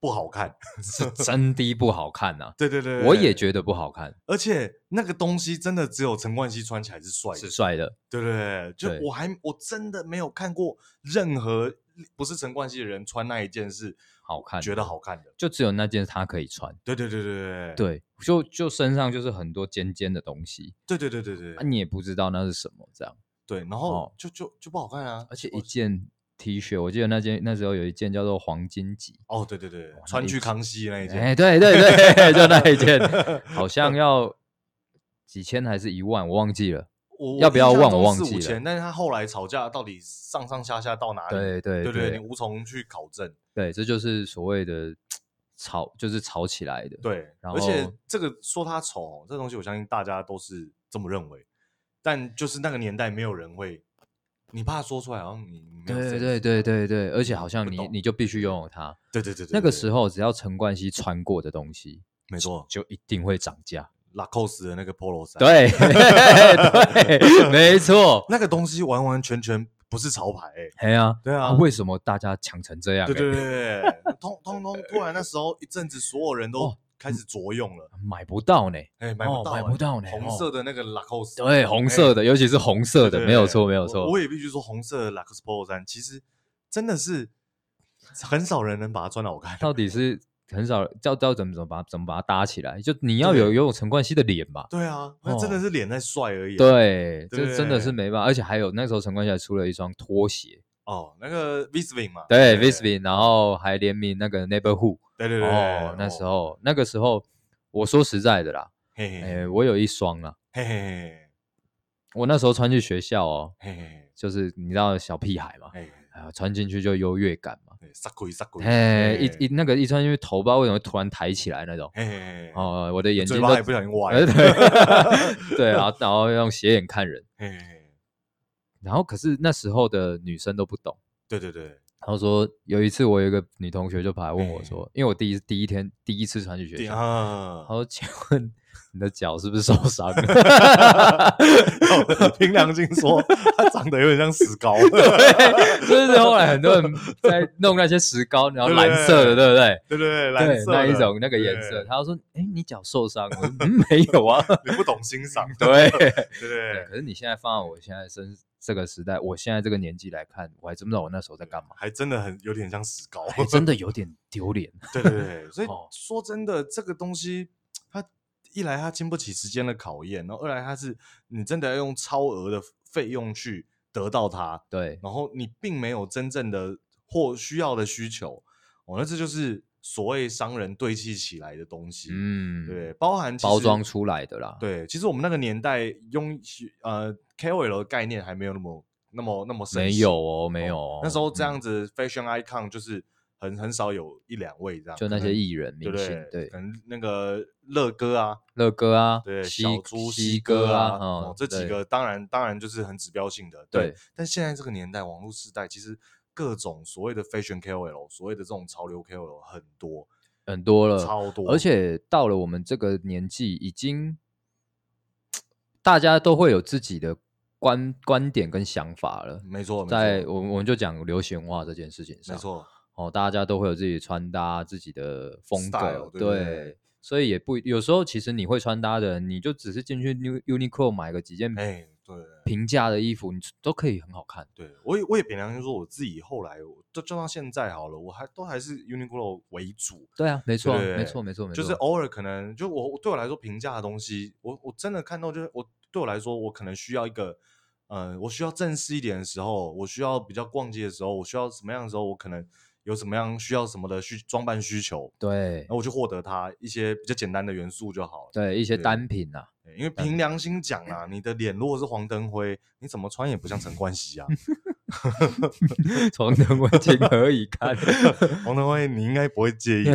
不好看，是真的不好看呐！对对对，我也觉得不好看。而且那个东西真的只有陈冠希穿起来是帅的，是帅的。对对对，就我还我真的没有看过任何不是陈冠希的人穿那一件是好看，觉得好看的，就只有那件他可以穿。对对对对对对，就就身上就是很多尖尖的东西。对对对对对，你也不知道那是什么，这样。对，然后就就就不好看啊！而且一件。T 恤，我记得那件那时候有一件叫做黄金级哦，对对对，穿去康熙那一件，哎，对对对，就那一件，好像 要几千还是一万，我忘记了，要不要万我忘记了，但是他后来吵架到底上上下下到哪里？对对对对，你无从去考证。对，这就是所谓的吵，就是吵起来的。对，而且这个说他丑，这东西我相信大家都是这么认为，但就是那个年代没有人会。你怕说出来，好像你对对对对对，而且好像你你就必须拥有它。对对对对，那个时候只要陈冠希穿过的东西，没错，就一定会涨价。拉扣斯的那个 Polo 衫，对 对，没错，那个东西完完全全不是潮牌。哎呀，对啊，为什么大家抢成这样？对对对，通通通，突然那时候一阵子，所有人都。开始着用了，买不到呢，哎，买不到，买不到呢。红色的那个拉蔻斯，对，红色的，尤其是红色的，没有错，没有错。我也必须说，红色的拉蔻斯 Polo 衫其实真的是很少人能把它穿得好看。到底是很少，叫叫怎么怎么把怎么把它搭起来？就你要有有陈冠希的脸吧？对啊，那真的是脸在帅而已。对，这真的是没办法。而且还有那时候陈冠希还出了一双拖鞋。哦，那个 Visvim 嘛，对 Visvim，然后还联名那个 Neighborhood，对对对，哦，那时候那个时候，我说实在的啦，哎，我有一双啊，嘿嘿嘿，我那时候穿去学校哦，嘿嘿，就是你知道小屁孩嘛，哎，穿进去就优越感嘛，杀鬼杀鬼，哎，一一那个一穿进去头不知道为什么突然抬起来那种，嘿嘿，哦，我的眼睛都不小心歪，对 啊，然后用斜眼看人，嘿。然后可是那时候的女生都不懂，对对对，他说有一次我有一个女同学就跑来问我说，因为我第一第一天第一次穿去学校，他说请问。你的脚是不是受伤了？凭良心说，它长得有点像石膏。对，就是后来很多人在弄那些石膏，然后蓝色的，对不对？对对对，蓝色那一种那个颜色。他说：“哎，你脚受伤了？”没有啊，你不懂欣赏。对对。可是你现在放在我现在生这个时代，我现在这个年纪来看，我还真不知道我那时候在干嘛。还真的很有点像石膏，还真的有 点丢脸。对对对，所以说真的，这个东西它。一来它经不起时间的考验，然后二来它是你真的要用超额的费用去得到它，对，然后你并没有真正的或需要的需求，哦，那这就是所谓商人堆砌起来的东西，嗯，对，包含包装出来的啦，对，其实我们那个年代用呃 KOL 的概念还没有那么那么那么深，没有哦，没有哦，那时候这样子 fashion icon 就是。很很少有一两位这样，就那些艺人明星，对，可能那个乐哥啊，乐哥啊，对，小猪西哥啊，哦，这几个当然当然就是很指标性的，对。但现在这个年代，网络时代，其实各种所谓的 fashion KOL，所谓的这种潮流 KOL 很多。很多了，超多。而且到了我们这个年纪，已经大家都会有自己的观观点跟想法了。没错，在我我们就讲流行化这件事情上，没错。哦，大家都会有自己穿搭、自己的风格，对，对，对，所以也不有时候其实你会穿搭的，你就只是进去 Uniqlo 买个几件，哎，对，平价的衣服，你都可以很好看。对，我也我也凭良心说，我自己后来就就到现在好了，我还都还是 Uniqlo 为主。对啊，没错，没错，没错，没错，就是偶尔可能就我对我来说平价的东西，我我真的看到就是我对我来说，我可能需要一个，呃，我需要正式一点的时候，我需要比较逛街的时候，我需要什么样的时候，我可能。有什么样需要什么的需装扮需求，对，然后我就获得它一些比较简单的元素就好了。对，一些单品啊，因为凭良心讲啊，你的脸如果是黄登辉，你怎么穿也不像陈冠希啊。黄登辉情何以堪？黄登辉你应该不会介意，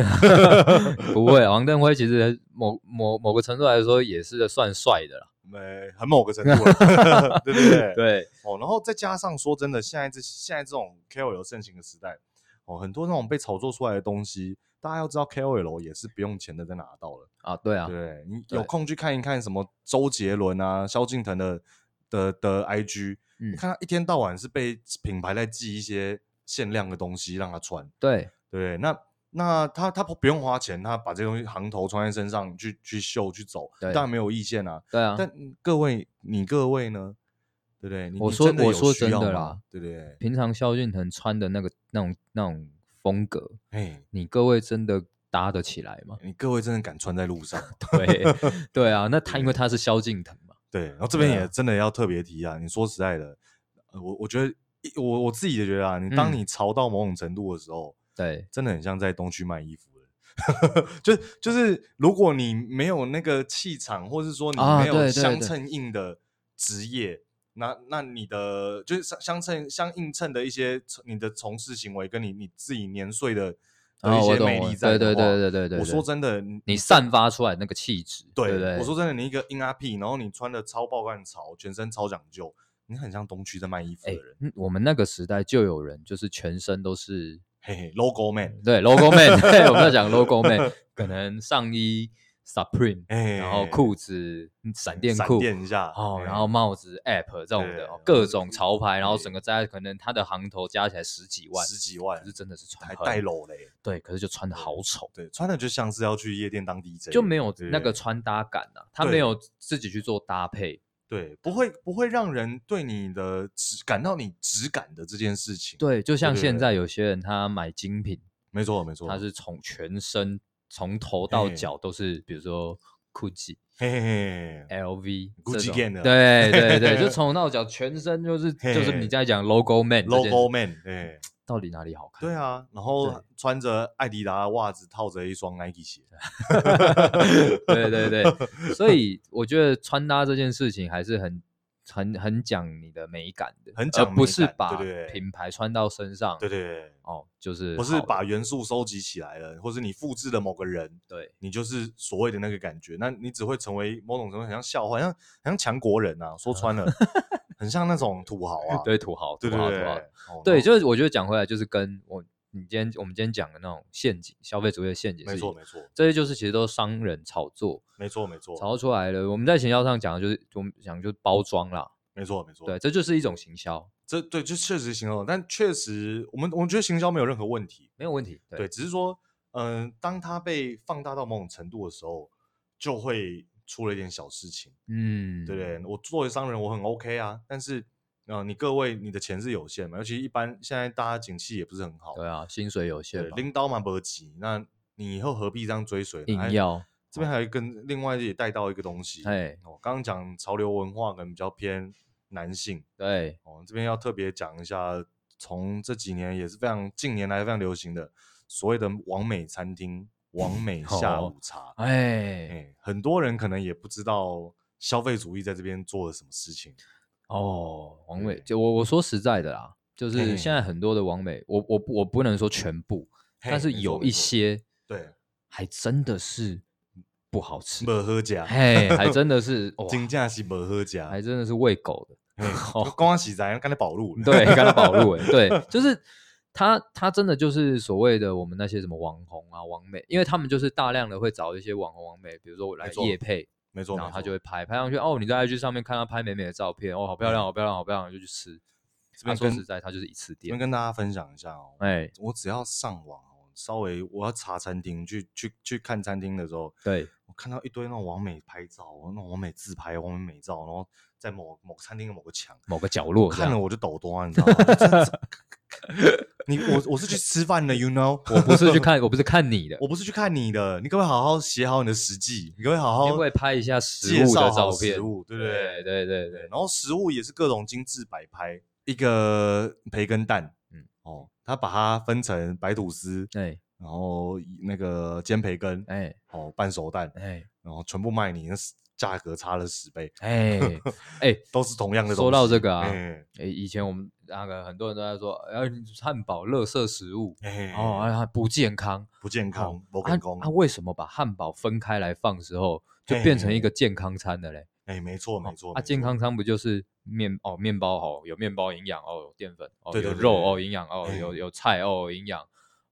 不会。黄登辉其实某某某个程度来说也是算帅的啦，没很某个程度了，对 不对，对？对。哦，然后再加上说真的，现在这现在这种 KOL 盛行的时代。哦，很多那种被炒作出来的东西，大家要知道 KOL 也是不用钱的在拿到了啊，对啊，对，你有空去看一看什么周杰伦啊、萧敬腾的的的 IG，嗯，你看他一天到晚是被品牌在寄一些限量的东西让他穿，对对，那那他他不用花钱，他把这东西行头穿在身上去去秀去走，当然没有意见啊，对啊，但各位你各位呢？对不对？我说我说真的啦，对不对？平常萧敬腾穿的那个那种那种风格，哎，你各位真的搭得起来吗？你各位真的敢穿在路上？对 对啊，那他因为他是萧敬腾嘛。对，然后这边也真的要特别提啊，你说实在的，我我觉得我我自己也觉得啊，你当你潮到某种程度的时候，对，真的很像在东区卖衣服的，就就是如果你没有那个气场，或是说你没有相称应的职业。那那你的就是相相称相映衬的一些你的从事行为，跟你你自己年岁的的一些魅力在的话，对对对对对对，我说真的，你散发出来那个气质，对对对，我说真的，你一个硬阿屁，然后你穿的超爆干潮，全身超讲究，你很像东区在卖衣服的人。欸、我们那个时代就有人，就是全身都是嘿嘿 logo man，对 logo man，对，我们在讲 logo man，可能上衣。Supreme，然后裤子闪电裤，闪电一下哦，然后帽子 App 这种的，各种潮牌，然后整个在可能他的行头加起来十几万，十几万，是真的是穿还带裸嘞，对，可是就穿的好丑，对，穿的就像是要去夜店当 DJ，就没有那个穿搭感啊，他没有自己去做搭配，对，不会不会让人对你的质感到你质感的这件事情，对，就。像现在有些人他买精品，没错没错，他是从全身。从头到脚都是，比如说 Gucci、LV、Gucci 的，对对对，就 从头到脚全身就是就是你在讲 Logo Man，Logo Man，对，到底哪里好看？对啊，然后穿着艾迪达的袜子，套着一双 Nike 鞋，对对对，所以我觉得穿搭这件事情还是很。很很讲你的美感的，很讲，而不是把品牌穿到身上。对对对，哦，就是不是把元素收集起来了，或是你复制了某个人，对，你就是所谓的那个感觉，那你只会成为某种程度很像笑话，像很像强国人啊。说穿了，很像那种土豪啊，对土豪，对对对，对，就是我觉得讲回来，就是跟我你今天我们今天讲的那种陷阱，消费主义的陷阱，没错没错，这些就是其实都是商人炒作，没错没错，炒作出来的。我们在行销上讲的就是我们讲就是包装啦，没错没错，对，这就是一种行销，这对就确实行销，但确实我们我们觉得行销没有任何问题，没有问题，对，只是说嗯，当它被放大到某种程度的时候，就会。出了一点小事情，嗯，对不对？我作为商人，我很 OK 啊。但是，啊、呃，你各位，你的钱是有限嘛？尤其一般现在大家景气也不是很好，对啊，薪水有限，拎刀嘛不急。那你以后何必这样追随？硬要这边还有一跟另外也带到一个东西，哎，我刚刚讲潮流文化可能比较偏男性，对，哦，这边要特别讲一下，从这几年也是非常近年来非常流行的所谓的网美餐厅。网美下午茶，哎、很多人可能也不知道消费主义在这边做了什么事情哦。王美，就我我说实在的啦，就是现在很多的王美，我我我不能说全部，但是有一些对，还真的是不好吃，没喝假，嘿，还真的是 金价是没喝假，还真的是喂狗的。光洗澡刚才保路，对，刚才保路，对，就是。他他真的就是所谓的我们那些什么网红啊、网美，因为他们就是大量的会找一些网红、网美，比如说我来夜配，没错，然后他就会拍拍上去。哦，你在 IG 上面看他拍美美的照片，哦，好漂亮，好漂亮，好漂亮，就去吃。这边说实在，他就是一次店。这边跟大家分享一下哦，哎，我只要上网哦，稍微我要查餐厅，去去去看餐厅的时候，对，我看到一堆那种网美拍照，那种网美自拍、网美美照，然后在某某餐厅的某个墙、某个角落，看了我就抖多，你知道吗？你我我是去吃饭的，you know，我不是去看，我不是看你的，我不是去看你的，你可不可以好好写好你的实际？你可不可以好好会拍一下食物的照片，食物对不对？对对对对。然后食物也是各种精致摆拍，一个培根蛋，嗯哦，他把它分成白吐司，哎，然后那个煎培根，哎，哦半熟蛋，哎，然后全部卖你，那价格差了十倍，哎 哎，都是同样的东西。说到这个啊，哎，以前我们。那个很多人都在说，呃，汉堡垃圾食物，哦，啊，不健康，不健康，不健康。他为什么把汉堡分开来放时候，就变成一个健康餐的嘞？哎，没错，没错。啊，健康餐不就是面哦，面包哦，有面包营养哦，有淀粉哦，有肉哦，营养哦，有有菜哦，营养。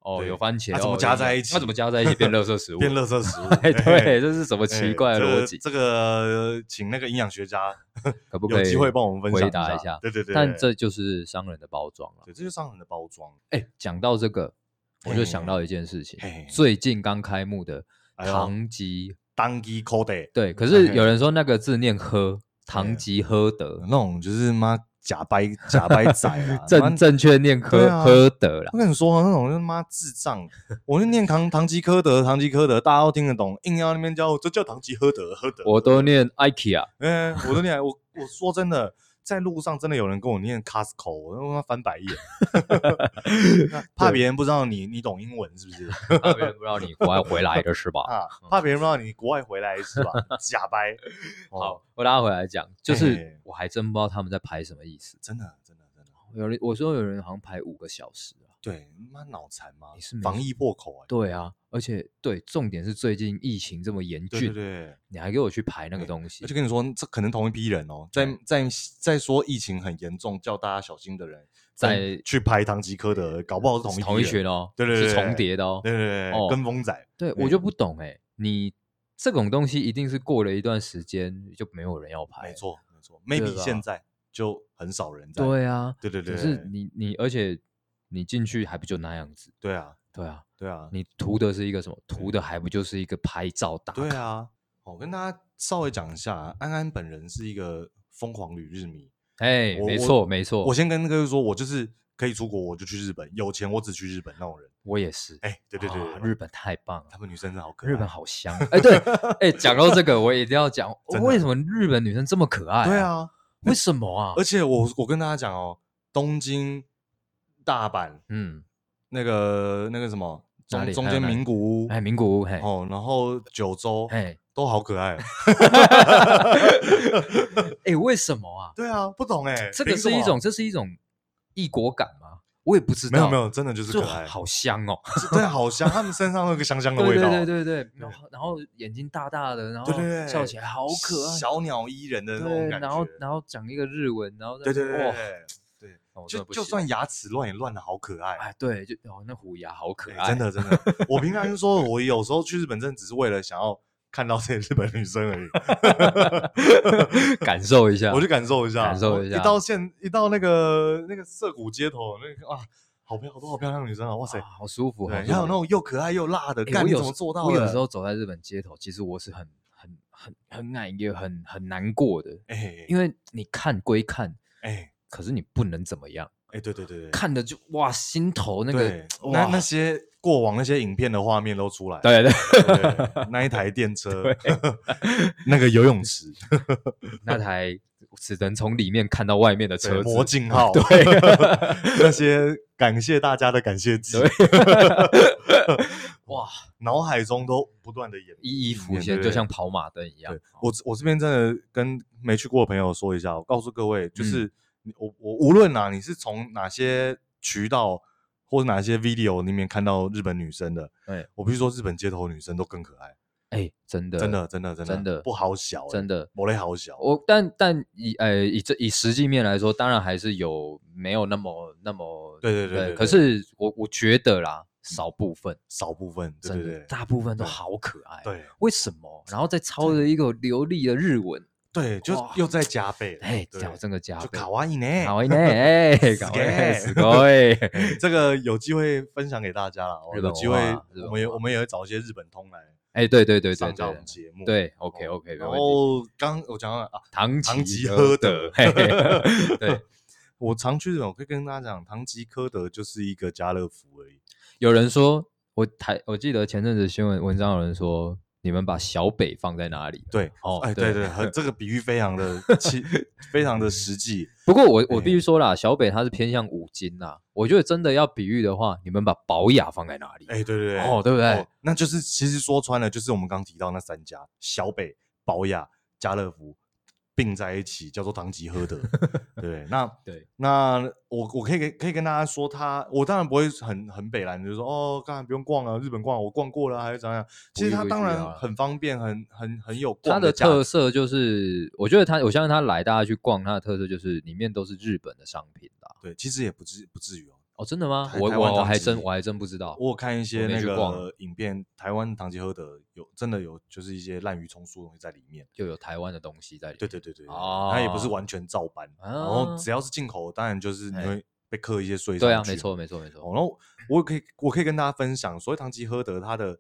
哦，有番茄，它怎么加在一起？它怎么加在一起变垃圾食物？变垃圾食物？哎，对，这是什么奇怪的逻辑？这个，请那个营养学家 可不可以有机会帮我们分享回答一下？对对对。但这就是商人的包装了。对，这就是商人的包装。哎，讲到这个，我就想到一件事情，最近刚开幕的唐吉唐吉诃德。对，可是有人说那个字念喝，唐吉诃德那种就是妈。假掰假掰仔啊，正正确念科科德啦。我跟你说，那种他妈智障，我就念唐唐吉诃德，唐吉诃德，大家都听得懂。硬要那边教，这叫唐吉诃德，诃德。我都念 IKEA，嗯，我都念。我我说真的。在路上真的有人跟我念 Costco，我他妈翻白眼，怕别人不知道你你懂英文是不是？怕别人不知道你国外回来的是吧？啊，怕别人不知道你国外回来是吧？假掰。好，我拉回来讲，就是我还真不知道他们在拍什么意思，真的真的真的。有人我说有人好像拍五个小时。对，妈脑残吗？你是防疫破口啊？对啊，而且对，重点是最近疫情这么严峻，对对对，你还给我去排那个东西，我就跟你说，这可能同一批人哦，在在在说疫情很严重，叫大家小心的人，在去排唐吉诃德，搞不好是同一同一群哦，对对对，是重叠的哦，对对对，跟风仔，对我就不懂哎，你这种东西一定是过了一段时间就没有人要排，没错没错，maybe 现在就很少人在，对啊，对对对，可是你你而且。你进去还不就那样子？对啊，对啊，对啊。你图的是一个什么？图的还不就是一个拍照打卡？对啊。我跟大家稍微讲一下，安安本人是一个疯狂旅日迷。哎，没错没错。我先跟各位说，我就是可以出国我就去日本，有钱我只去日本那种人。我也是。哎，对对对，日本太棒了，他们女生真的好可爱，日本好香。哎，对，哎，讲到这个，我一定要讲，为什么日本女生这么可爱？对啊，为什么啊？而且我我跟大家讲哦，东京、大阪，嗯。那个那个什么中中间名古屋，哎，名古屋，嘿，哦，然后九州，哎，都好可爱，哎，为什么啊？对啊，不懂哎，这个是一种，这是一种异国感吗？我也不知道，没有没有，真的就是可爱，好香哦，真的，好香，他们身上那个香香的味道，对对对对，然后然后眼睛大大的，然后笑起来好可爱，小鸟依人的那种感觉，然后然后讲一个日文，然后对对对对，就就算牙齿乱也乱的好可爱，哎，对，就哦那虎牙好可爱，真的真 的，我平常就说，我有时候去日本真的只是为了想要。看到这些日本女生而已，感受一下，我去感受一下，感受一下。一到现，一到那个那个涩谷街头，那个啊，好漂亮，好多好漂亮的女生啊！哇塞，好舒服。对，还有那种又可爱又辣的，干你怎么做到的？我有时候走在日本街头，其实我是很很很很爱，也很很难过的。哎，因为你看归看，哎，可是你不能怎么样。哎，对对对，看的就哇，心头那个那那些。过往那些影片的画面都出来，对对对，那一台电车，那个游泳池，那台只能从里面看到外面的车子，魔镜号，对，那些感谢大家的感谢祭，哇，脑海中都不断的演，一一浮现，就像跑马灯一样。我我这边真的跟没去过的朋友说一下，我告诉各位，就是我我无论哪，你是从哪些渠道。或者哪些 video 里面看到日本女生的，哎，我必须说日本街头女生都更可爱，哎，真的，真的，真的，真的，真的不好小，真的，魔力好小。我但但以呃以这以实际面来说，当然还是有没有那么那么，对对对。可是我我觉得啦，少部分，少部分，对对对，大部分都好可爱。对，为什么？然后再抄着一个流利的日文。对，就又在加倍，哎，叫这个加倍，就卡哇伊呢，卡哇伊呢，哎，卡哇伊，すごい，这个有机会分享给大家了。有机会，我们也我们也会找一些日本通来，哎，对对对对，上节目，对，OK OK。然后刚我讲了啊，唐唐吉诃德，对，我常去日本，我可以跟大家讲，唐吉诃德就是一个家乐福而已。有人说，我台我记得前阵子新闻文章有人说。 你们把小北放在哪里？对，哦，哎，对对，这个比喻非常的 非常的实际。不过我我必须说啦，小北它是偏向五金呐。我觉得真的要比喻的话，你们把宝雅放在哪里？哎，对对对，哦，对不对？那就是其实说穿了，就是我们刚提到那三家：小北、宝雅、家乐福。并在一起叫做唐吉诃德，对，那对，那我我可以可以跟大家说，他我当然不会很很北蓝，就是说哦，当然不用逛了，日本逛我逛过了，还是怎样？其实他当然很方便，很很很有逛的。它的特色就是，我觉得他，我相信他来大家去逛，它的特色就是里面都是日本的商品啦。对，其实也不至不至于哦。哦，真的吗？我我我还真我还真不知道。我有看一些那个影片，台湾唐吉诃德有真的有，就是一些滥竽充数的东西在里面，就有台湾的东西在里面。对对对对，哦，它也不是完全照搬。然后只要是进口，当然就是你会被刻一些税。对啊，没错没错没错。然后我可以我可以跟大家分享，所谓唐吉诃德，它的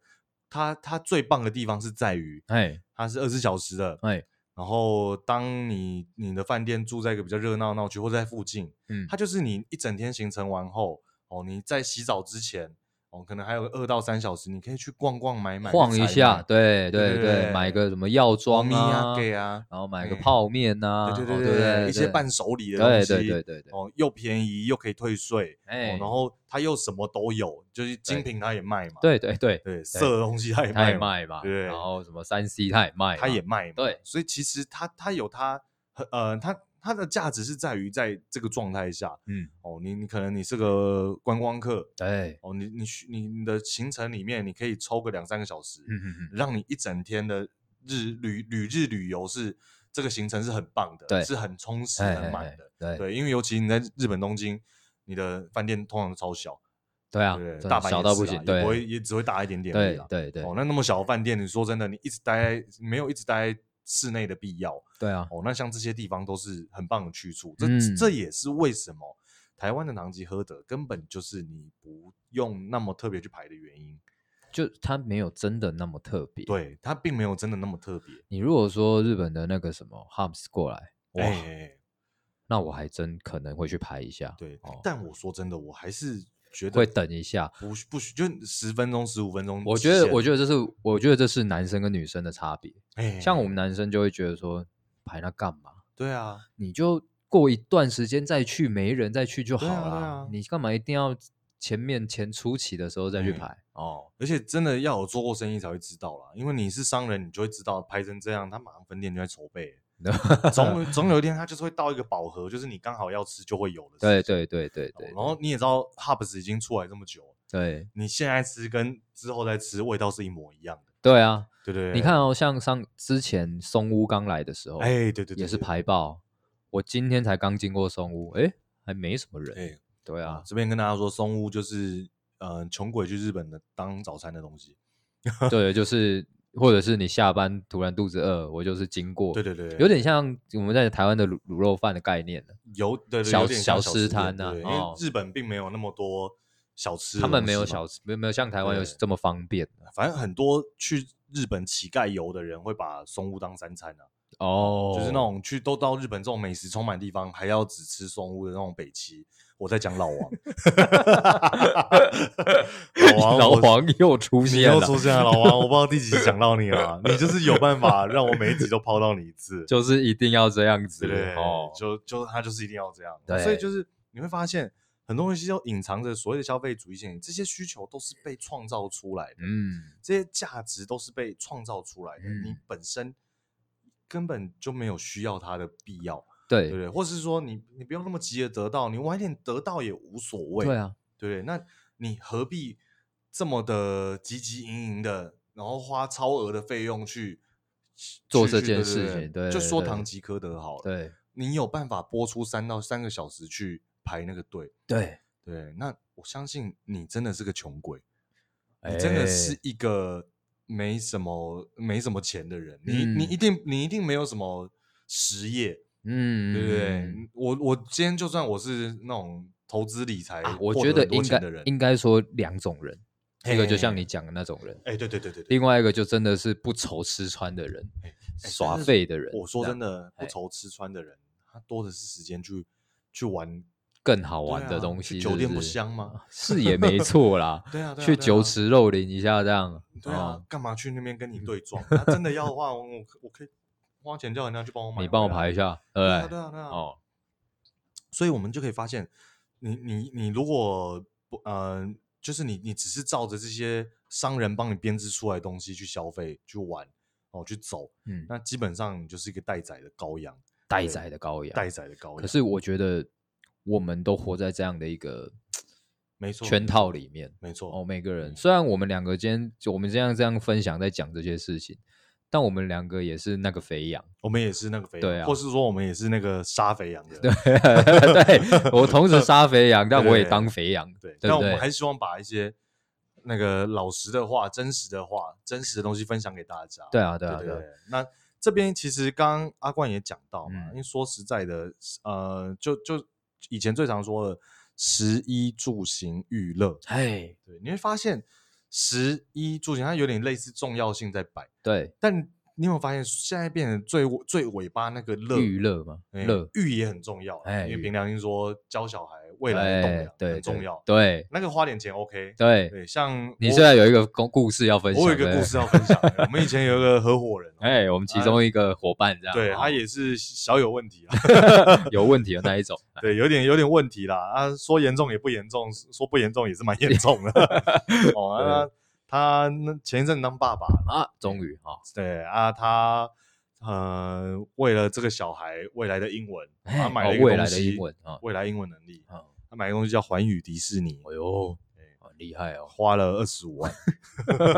它它最棒的地方是在于，哎，它是二十四小时的，哎。然后，当你你的饭店住在一个比较热闹闹区，或者在附近，嗯，它就是你一整天行程完后，哦，你在洗澡之前。可能还有二到三小时，你可以去逛逛买买，晃一下，对对对，买个什么药妆啊，给啊，然后买个泡面呐，对对对对，一些伴手礼的东西，对对对对，哦，又便宜又可以退税，哎然后它又什么都有，就是精品它也卖嘛，对对对对，色的东西它也卖嘛，对，然后什么三 C 它也卖，它也卖，对，所以其实它它有它，呃，它。它的价值是在于在这个状态下，嗯，哦，你你可能你是个观光客，对，哦，你你你你的行程里面，你可以抽个两三个小时，嗯嗯嗯，让你一整天的日旅旅日旅游是这个行程是很棒的，对，是很充实很满的，对。对，因为尤其你在日本东京，你的饭店通常都超小，对啊，大小到不行，对，不会也只会大一点点，对对对，哦，那那么小的饭店，你说真的，你一直待没有一直待。室内的必要，对啊，哦，那像这些地方都是很棒的去处，这、嗯、这也是为什么台湾的唐吉诃德根本就是你不用那么特别去排的原因，就它没有真的那么特别，对，它并没有真的那么特别。你如果说日本的那个什么 Hams 过来，哇，欸、那我还真可能会去排一下，对，哦、但我说真的，我还是。会等一下，不不许就十分钟十五分钟。我觉得，我觉得这是，我觉得这是男生跟女生的差别。哎，像我们男生就会觉得说，排那干嘛？对啊，你就过一段时间再去，没人再去就好了。你干嘛一定要前面前初期的时候再去排？哦，而且真的要有做过生意才会知道啦，因为你是商人，你就会知道排成这样，他马上分店就在筹备。总总有一天它就是会到一个饱和，就是你刚好要吃就会有的。对对对对对。然后你也知道，Hubs 已经出来这么久，对，你现在吃跟之后再吃味道是一模一样的。对啊，对对。你看哦，像上之前松屋刚来的时候，哎，对对，也是排爆。我今天才刚经过松屋，哎，还没什么人。哎，对啊，这边跟大家说，松屋就是嗯，穷鬼去日本的当早餐的东西。对，就是。或者是你下班突然肚子饿，我就是经过，对对对，有点像我们在台湾的卤卤肉饭的概念有对对小小吃摊呐，因为日本并没有那么多小吃，他们没有小吃，没有没有像台湾有这么方便。反正很多去日本乞丐游的人会把松屋当三餐啊，哦，就是那种去都到日本这种美食充满地方，还要只吃松屋的那种北七。我在讲老王，老王，老王又出现了，又出现了。老王，我不知道第几集讲到你了，你就是有办法让我每一集都抛到你一次，就是一定要这样子，对哦，就就他就是一定要这样，所以就是你会发现很多东西都隐藏着所谓的消费主义性，这些需求都是被创造出来的，嗯，这些价值都是被创造出来的，你本身根本就没有需要它的必要。对对对，或是说你你不用那么急的得到，你晚一点得到也无所谓。对啊，对对，那你何必这么的急急营营的，然后花超额的费用去做这件事情？对，就说堂吉诃德好了。对，你有办法播出三到三个小时去排那个队？对对，那我相信你真的是个穷鬼，你真的是一个没什么没什么钱的人。你你一定你一定没有什么实业。嗯，对不对？我我今天就算我是那种投资理财，我觉得应该应该说两种人，一个就像你讲的那种人，哎，对对对对对，另外一个就真的是不愁吃穿的人，耍废的人。我说真的，不愁吃穿的人，他多的是时间去去玩更好玩的东西。酒店不香吗？是也没错啦。对啊，去酒池肉林一下这样。对啊，干嘛去那边跟你对撞？他 真的要的话，我我可以。花钱叫人家去帮我买，你帮我排一下，对啊对啊对啊。哦，所以我们就可以发现，你你你如果不呃，就是你你只是照着这些商人帮你编织出来的东西去消费、去玩、哦去走，嗯，那基本上你就是一个待宰的羔羊，待宰的羔羊，待宰的羔羊。可是我觉得我们都活在这样的一个没错圈套里面，没错哦。每个人虽然我们两个今天就我们这样这样分享在讲这些事情。但我们两个也是那个肥羊，我们也是那个肥羊，对啊，或是说我们也是那个杀肥羊的，对，对 我同时杀肥羊，但我也当肥羊，对，但我们还是希望把一些那个老实的话、真实的话、真实的东西分享给大家。对啊，对啊，对。那这边其实刚刚阿冠也讲到嘛，因为说实在的，呃，就就以前最常说的食衣住行娱乐，哎，对，你会发现。食衣住行，它有点类似重要性在摆，对。但你有没有发现，现在变成最最尾巴那个乐娱乐嘛？乐育也很重要，因为凭良心说，教小孩未来的栋梁很重要。对，那个花点钱 OK。对对，像你现在有一个故故事要分享，我有一个故事要分享。我们以前有一个合伙人，哎，我们其中一个伙伴这样，对他也是小有问题啊，有问题的那一种，对，有点有点问题啦。啊，说严重也不严重，说不严重也是蛮严重的。哦，那。他那前一阵当爸爸啊，终于啊，对啊，他呃为了这个小孩未来的英文，他买了一个东西，未来英文能力，他买个东西叫环宇迪士尼，哎呦，好厉害哦，花了二十五万。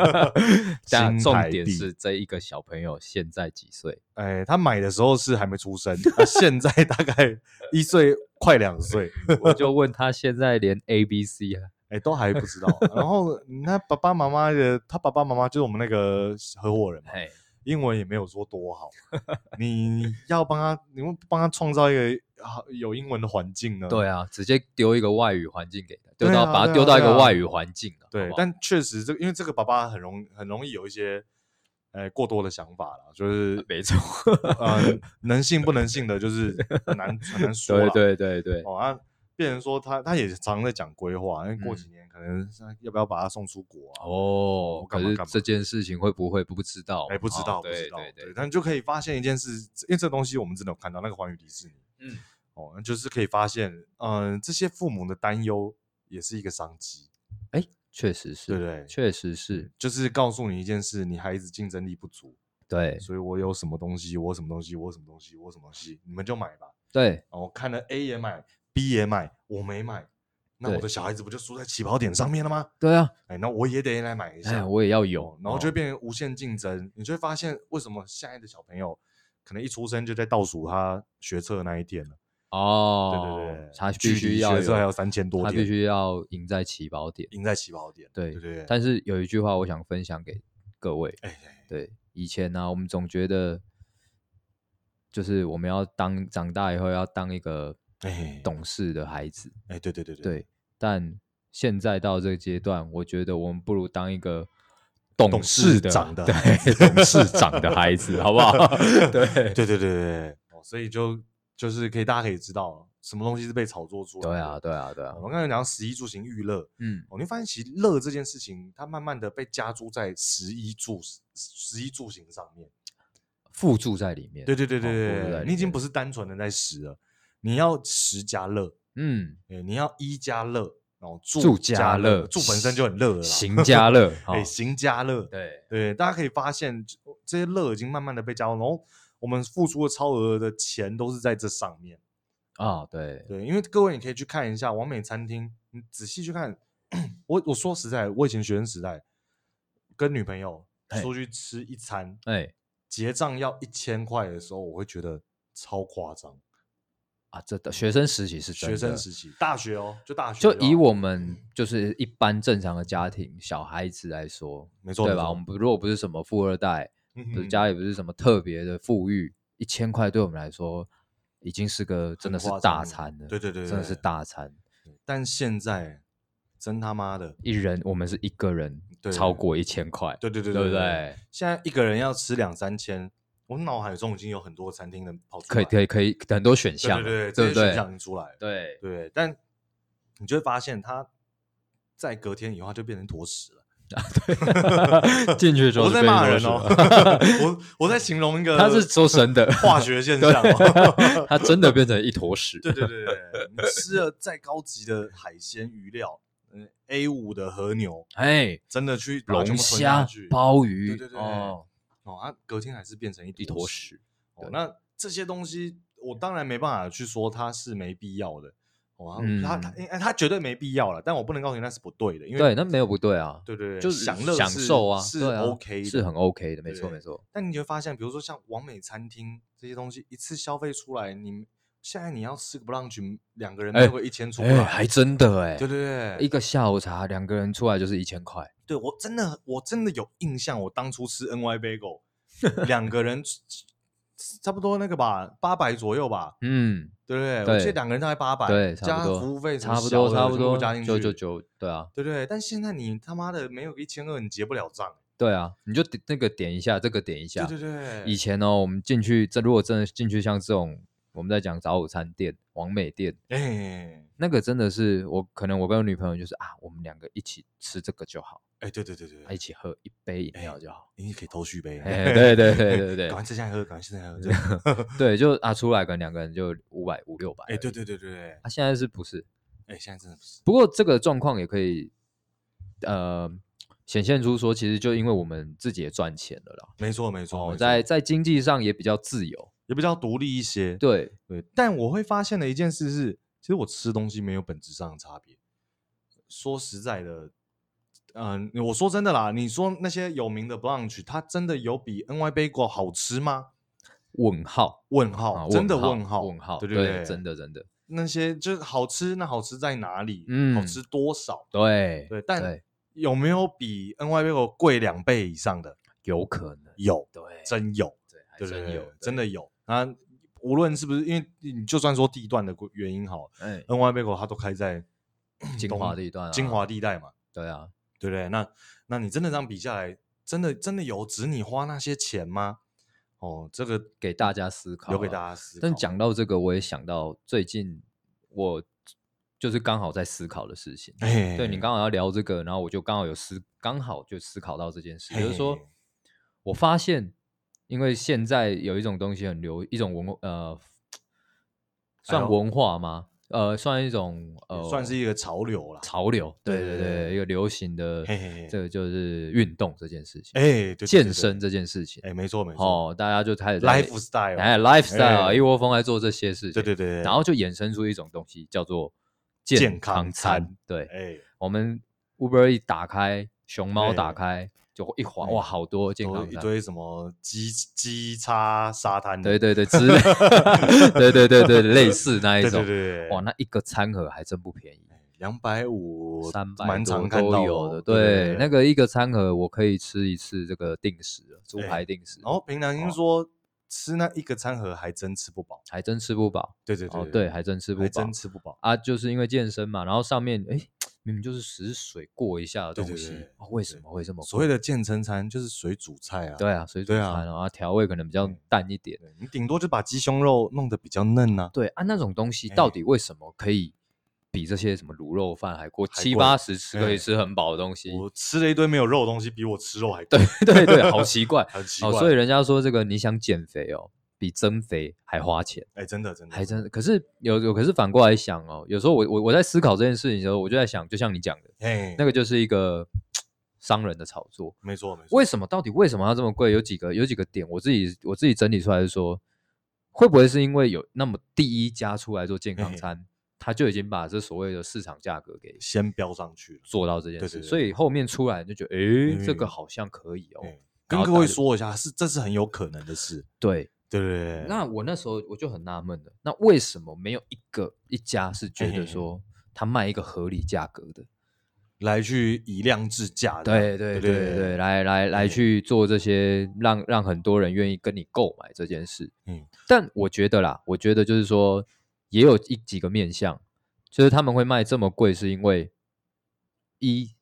但重点是这一个小朋友现在几岁？哎，他买的时候是还没出生，他现在大概 一岁快两岁，我就问他现在连 A B C 啊。哎，都还不知道。然后那爸爸妈妈的，他爸爸妈妈就是我们那个合伙人嘛，英文也没有说多好。你要帮他，你们帮他创造一个有英文的环境呢？对啊，直接丢一个外语环境给他，丢到把他丢到一个外语环境。对，但确实这个，因为这个爸爸很容很容易有一些呃过多的想法了，就是没错，嗯，能信不能信的，就是很难很难说。对对对对，哦啊。变成说他他也常常在讲规划，因为过几年可能要不要把他送出国啊？哦，可是这件事情会不会不知道？哎，不知道，不知道。对但就可以发现一件事，因为这东西我们真的有看到那个环宇迪士尼，嗯，哦，就是可以发现，嗯，这些父母的担忧也是一个商机。哎，确实是，对对，确实是，就是告诉你一件事，你孩子竞争力不足，对，所以我有什么东西，我什么东西，我什么东西，我什么东西，你们就买吧。对，我看了 A 也买，B 也买，我没买，那我的小孩子不就输在起跑点上面了吗？对啊，哎，那我也得来买一下，我也要有，然后就变成无限竞争。你就会发现，为什么现在的小朋友可能一出生就在倒数他学测那一天了？哦，对对对，他必须要学测还有三千多天，他必须要赢在起跑点，赢在起跑点。对对对。但是有一句话我想分享给各位，哎，对，以前呢，我们总觉得。就是我们要当长大以后要当一个懂事的孩子，哎，对对对对，对。但现在到这个阶段，我觉得我们不如当一个懂事的、长的、对懂事长的孩子，好不好？对。对。对对对，所以就就是可以，大家可以知道什么东西是被炒作出来的。对啊，对啊，对啊。我刚才讲十一住行娱乐，嗯，哦你会发现其实乐这件事情，它慢慢的被加注在十一住十一住行上面。附注在里面，对对对对对，你已经不是单纯的在食了，你要食加乐，嗯，你要衣加乐，然后住家乐，住本身就很乐了，行家乐，对，行家乐，对。对，大家可以发现这些乐已经慢慢的被加入，然后我们付出的超额的钱都是在这上面啊，对。对，因为各位你可以去看一下完美餐厅，你仔细去看，我我说实在，我以前学生时代跟女朋友出去吃一餐，哎。结账要一千块的时候，我会觉得超夸张啊！这的学生时期是学生时期，大学哦，就大学。就以我们就是一般正常的家庭小孩子来说，没错，对吧？我们如果不是什么富二代，就是家里不是什么特别的富裕，一千块对我们来说已经是个真的是大餐了。对对对，真的是大餐。但现在真他妈的，一人我们是一个人。超过一千块，对对对对不对？现在一个人要吃两三千，我脑海中已经有很多餐厅的跑出来，可以可以可以很多选项，对对对，这些选项已经出来，对对。但你就会发现，它在隔天以后就变成坨屎了。对，进去之后我在骂人哦，我我在形容一个，他是说神的化学现象，它真的变成一坨屎。对对对对，你吃了再高级的海鲜鱼料。嗯 A 五的和牛，哎，真的去龙虾、鲍鱼，对对对，哦，哦，它隔天还是变成一坨屎。哦，那这些东西，我当然没办法去说它是没必要的。哦，它它它绝对没必要了，但我不能告诉你那是不对的，因为对，那没有不对啊，对对对，就是享乐享受啊，是 OK，是很 OK 的，没错没错。但你就会发现，比如说像完美餐厅这些东西，一次消费出来，你。现在你要吃个 brunch，两个人就会一千出来，还真的哎，对对对，一个下午茶两个人出来就是一千块。对，我真的我真的有印象，我当初吃 NY Bagel，两个人差不多那个吧，八百左右吧。嗯，对对对，我记得两个人大概八百，对，加服务费差不多差不多加进去九九九对啊，对对。但现在你他妈的没有一千二，你结不了账。对啊，你就点那个点一下，这个点一下。对对对。以前呢，我们进去这如果真的进去像这种。我们在讲早午餐店、王美店，哎、欸，那个真的是我可能我跟我女朋友就是啊，我们两个一起吃这个就好，哎、欸，对对对对，一起喝一杯饮料就好，你可以偷续杯，哎，对对对对对，赶快吃下来喝，赶快吃下来喝，对，就啊出来跟两个人就五百五六百，哎，对对对对对，他现在是不是？哎，现在真的不是。不过这个状况也可以，呃，显现出说，其实就因为我们自己也赚钱了啦，没错没错，在在经济上也比较自由。也比较独立一些，对。对，但我会发现的一件事是，其实我吃东西没有本质上的差别。说实在的，嗯、呃，我说真的啦，你说那些有名的 brunch，它真的有比 NY Bagel 好吃吗？问号问号，啊、真的问号问号，对对对，对，真的真的，那些就是好吃，那好吃在哪里？嗯，好吃多少？对对，但有没有比 NY Bagel 贵两倍以上的？有可能有，对，真有，对，真有，真的有。啊，无论是不是，因为你就算说地段的原因好，哎，NY Bagel 它都开在精华地段，精华地带嘛，对啊，对不对？那那你真的这样比下来，真的真的有值你花那些钱吗？哦，这个给大家思考，留给大家思考。但讲到这个，我也想到最近我就是刚好在思考的事情。对，你刚好要聊这个，然后我就刚好有思，刚好就思考到这件事，就是说我发现。因为现在有一种东西很流，一种文呃，算文化吗？呃，算一种呃，算是一个潮流啦。潮流，对对对，一个流行的，这个就是运动这件事情，哎，健身这件事情，哎，没错没错，哦，大家就开始 lifestyle，哎，lifestyle，一窝蜂来做这些事情，对对对，然后就衍生出一种东西叫做健康餐，对，哎，我们 Uber 一打开，熊猫打开。就一滑哇，好多健康餐，一堆什么鸡鸡叉沙 滩，对对对，之类，对对对对，类似那 一种，对对哇，那一个餐盒还真不便宜，两百五、三百多都有的，对，那个一个餐盒我可以吃一次这个定时，猪排定时。然后平常听说吃那一个餐盒还真吃不饱，还真吃不饱，对对对，对，还真吃不饱，真吃不饱啊，就是因为健身嘛，然后上面哎。明明就是死水过一下的东西，为什么会这么？所谓的健身餐就是水煮菜啊，对啊，水煮菜啊，调味可能比较淡一点，你顶多就把鸡胸肉弄得比较嫩呐。对啊，那种东西到底为什么可以比这些什么卤肉饭还过七八十吃可以吃很饱的东西？我吃了一堆没有肉的东西，比我吃肉还贵。对对对，好奇怪，很奇怪。所以人家说这个你想减肥哦。比增肥还花钱，哎，真的真的，还真的。可是有有，可是反过来想哦，有时候我我我在思考这件事情的时候，我就在想，就像你讲的，哎，那个就是一个 商人的炒作，没错没错。为什么到底为什么要这么贵？有几个有几个点，我自己我自己整理出来是说，会不会是因为有那么第一家出来做健康餐，他就已经把这所谓的市场价格给先标上去，做到这件事，所以后面出来就觉得，哎，这个好像可以哦。跟各位说一下，是这是很有可能的事，对。对对对，那我那时候我就很纳闷了，那为什么没有一个一家是觉得说他卖一个合理价格的，来去以量制价的？对对对对对，来来来去做这些让让很多人愿意跟你购买这件事。嗯，但我觉得啦，我觉得就是说也有一几个面向，就是他们会卖这么贵，是因为一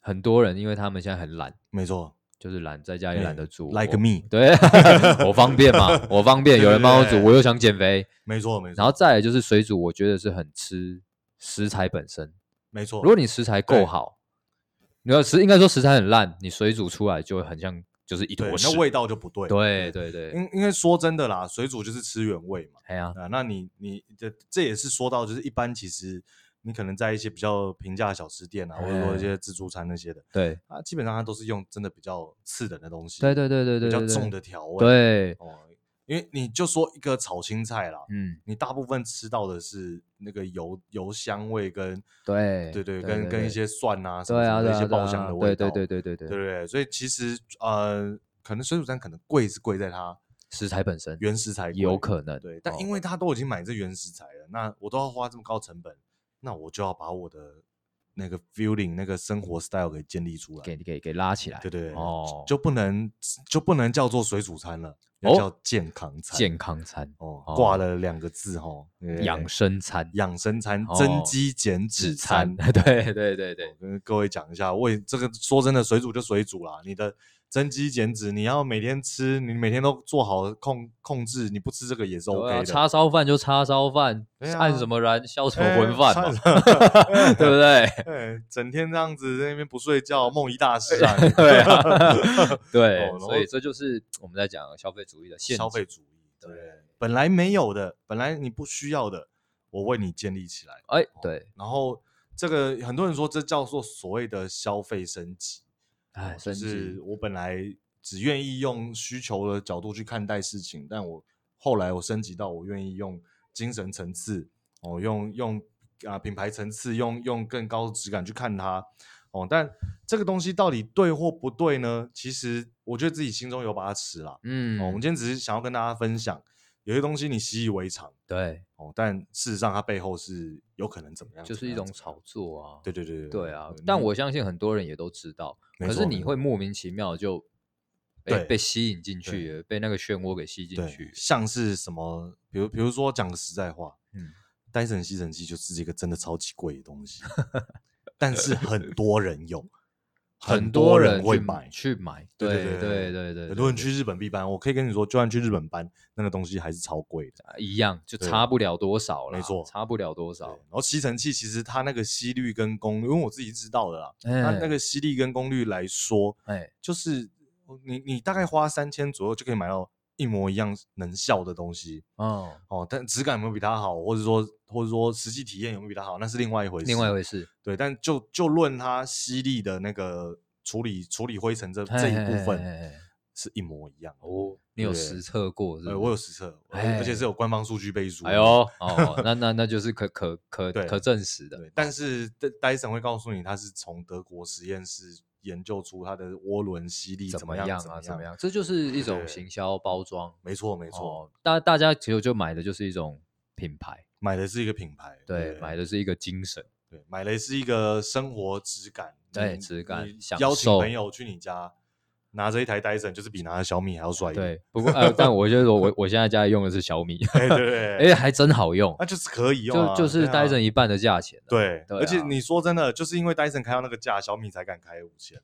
很多人因为他们现在很懒，没错。就是懒，在家也懒得煮，like me，对，我方便嘛，我方便，有人帮我煮，我又想减肥，没错没错。然后再来就是水煮，我觉得是很吃食材本身，没错。如果你食材够好，你要食应该说食材很烂，你水煮出来就会很像就是一坨屎，那味道就不对。对对对，因因为说真的啦，水煮就是吃原味嘛。哎呀，那你你这这也是说到就是一般其实。你可能在一些比较平价的小吃店啊，或者说一些自助餐那些的，对。啊，基本上它都是用真的比较次等的东西，对对对对对，比较重的调味，对。哦，因为你就说一个炒青菜啦，嗯，你大部分吃到的是那个油油香味跟对对对，跟跟一些蒜啊什么的那些爆香的味道，对对对对对对对，所以其实呃，可能水煮餐可能贵是贵在它食材本身，原食材有可能，对，但因为他都已经买这原食材了，那我都要花这么高成本。那我就要把我的那个 feeling、那个生活 style 给建立出来，给给给拉起来，对对对，哦，就不能就不能叫做水煮餐了，要叫健康餐，健康餐哦，挂了两个字哈，养生餐，养生餐，增肌减脂餐，对对对对，跟各位讲一下，为这个说真的，水煮就水煮啦，你的。增肌减脂，你要每天吃，你每天都做好控控制，你不吃这个也是 OK 的。叉烧饭就叉烧饭，按什么燃消什么浑饭嘛，对不对？对，整天这样子在那边不睡觉，梦遗大师啊，对啊，对，所以这就是我们在讲消费主义的限制。消费主义，对，本来没有的，本来你不需要的，我为你建立起来。哎，对，然后这个很多人说这叫做所谓的消费升级。哎，就是我本来只愿意用需求的角度去看待事情，但我后来我升级到我愿意用精神层次哦，用用啊品牌层次，用用更高的质感去看它哦。但这个东西到底对或不对呢？其实我觉得自己心中有把尺啦。嗯，哦，我们今天只是想要跟大家分享。有些东西你习以为常，对哦，但事实上它背后是有可能怎么样？就是一种炒作啊！对对对对，对啊！但我相信很多人也都知道，可是你会莫名其妙就被被吸引进去，被那个漩涡给吸进去。像是什么？比如比如说讲个实在话，嗯，戴森吸尘器就是一个真的超级贵的东西，但是很多人用。很多人会买去买，对对对对对，很多人去日本必搬。我可以跟你说，就算去日本搬，那个东西还是超贵的，一样就差不了多少了。没错，差不了多少。然后吸尘器其实它那个吸率跟功率，因为我自己知道的啦，它那个吸力跟功率来说，哎，就是你你大概花三千左右就可以买到一模一样能效的东西，哦哦，但质感有没有比它好，或者说或者说实际体验有没有比它好，那是另外一回事。另外一回事，对。但就就论它吸力的那个处理处理灰尘这这一部分，是一模一样哦。你有实测过是不是？呃，我有实测，而且是有官方数据背书。哎呦，哦，那那那就是可可可 可证实的。但是戴森会告诉你，它是从德国实验室。研究出它的涡轮吸力怎么样啊？怎么样？这就是一种行销包装。没错，没错。大大家其实就买的就是一种品牌，买的是一个品牌。对，买的是一个精神。对，买的是一个生活质感。对，质感。邀请朋友去你家，拿着一台 Dyson，就是比拿着小米还要帅。对，不过呃，但我觉得我我现在家里用的是小米。对对。哎，还真好用。那就是可以用，就就是 Dyson 一半的价钱。对，而且你说真的，就是因为 Dyson 开到那个价，小米才敢开五千。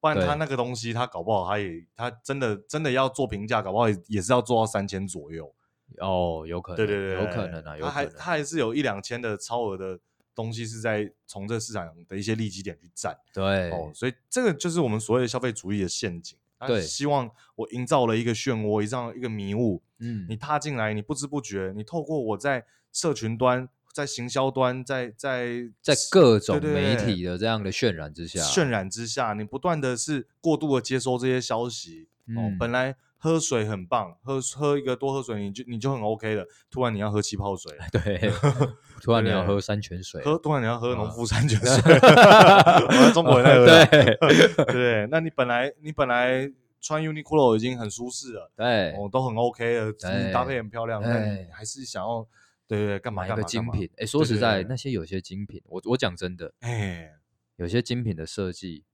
不然他那个东西，他搞不好他也他真的真的要做评价，搞不好也是要做到三千左右哦，有可能，对对对，有可能啊，他还他还是有一两千的超额的东西是在从这市场的一些利基点去占，对哦，所以这个就是我们所谓的消费主义的陷阱，对，希望我营造了一个漩涡，营造一个迷雾，嗯，你踏进来，你不知不觉，你透过我在社群端。在行销端，在在在各种媒体的这样的渲染之下，渲染之下，你不断的是过度的接收这些消息。哦，本来喝水很棒，喝喝一个多喝水，你就你就很 OK 了。突然你要喝气泡水，对，突然你要喝山泉水，喝突然你要喝农夫山泉水，中国人在喝。对。对，那你本来你本来穿 Uniqlo 已经很舒适了，对，哦，都很 OK 了，搭配很漂亮，但你还是想要。对对，干嘛干嘛？精品，哎，说实在，那些有些精品，我我讲真的，哎，有些精品的设计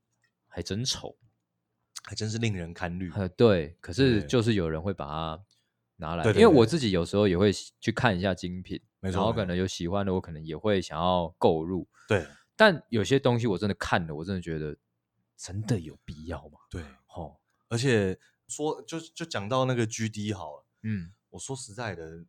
还真丑，还真是令人堪虑。呃对，可是就是有人会把它拿来，因为我自己有时候也会去看一下精品，然后可能有喜欢的，我可能也会想要购入。对，但有些东西我真的看了，我真的觉得真的有必要吗？对，哦，而且说就就讲到那个 GD 好了，嗯，我说实在的。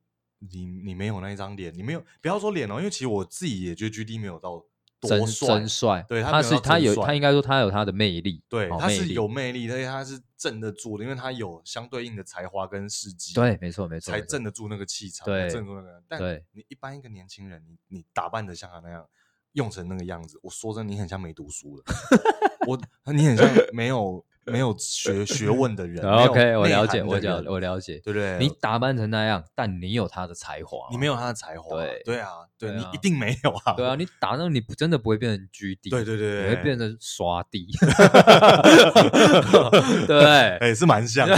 你你没有那一张脸，你没有不要说脸哦，因为其实我自己也觉得 GD 没有到多帅，真帅，对，他是他有他应该说他有他的魅力，对，他是有魅力，而且他是镇得住的，因为他有相对应的才华跟事迹，对，没错没错，才镇得住那个气场，对，镇住那个。但你一般一个年轻人，你你打扮的像他那样，用成那个样子，我说真的，你很像没读书的，我你很像没有。没有学 学问的人，OK，我了解，我了我了解，对不对？你打扮成那样，但你有他的才华，你没有他的才华，对对啊，对你一定没有啊，对啊，你打那你真的不会变成 GD，对对对，你会变成刷地，对，哎，是蛮像的，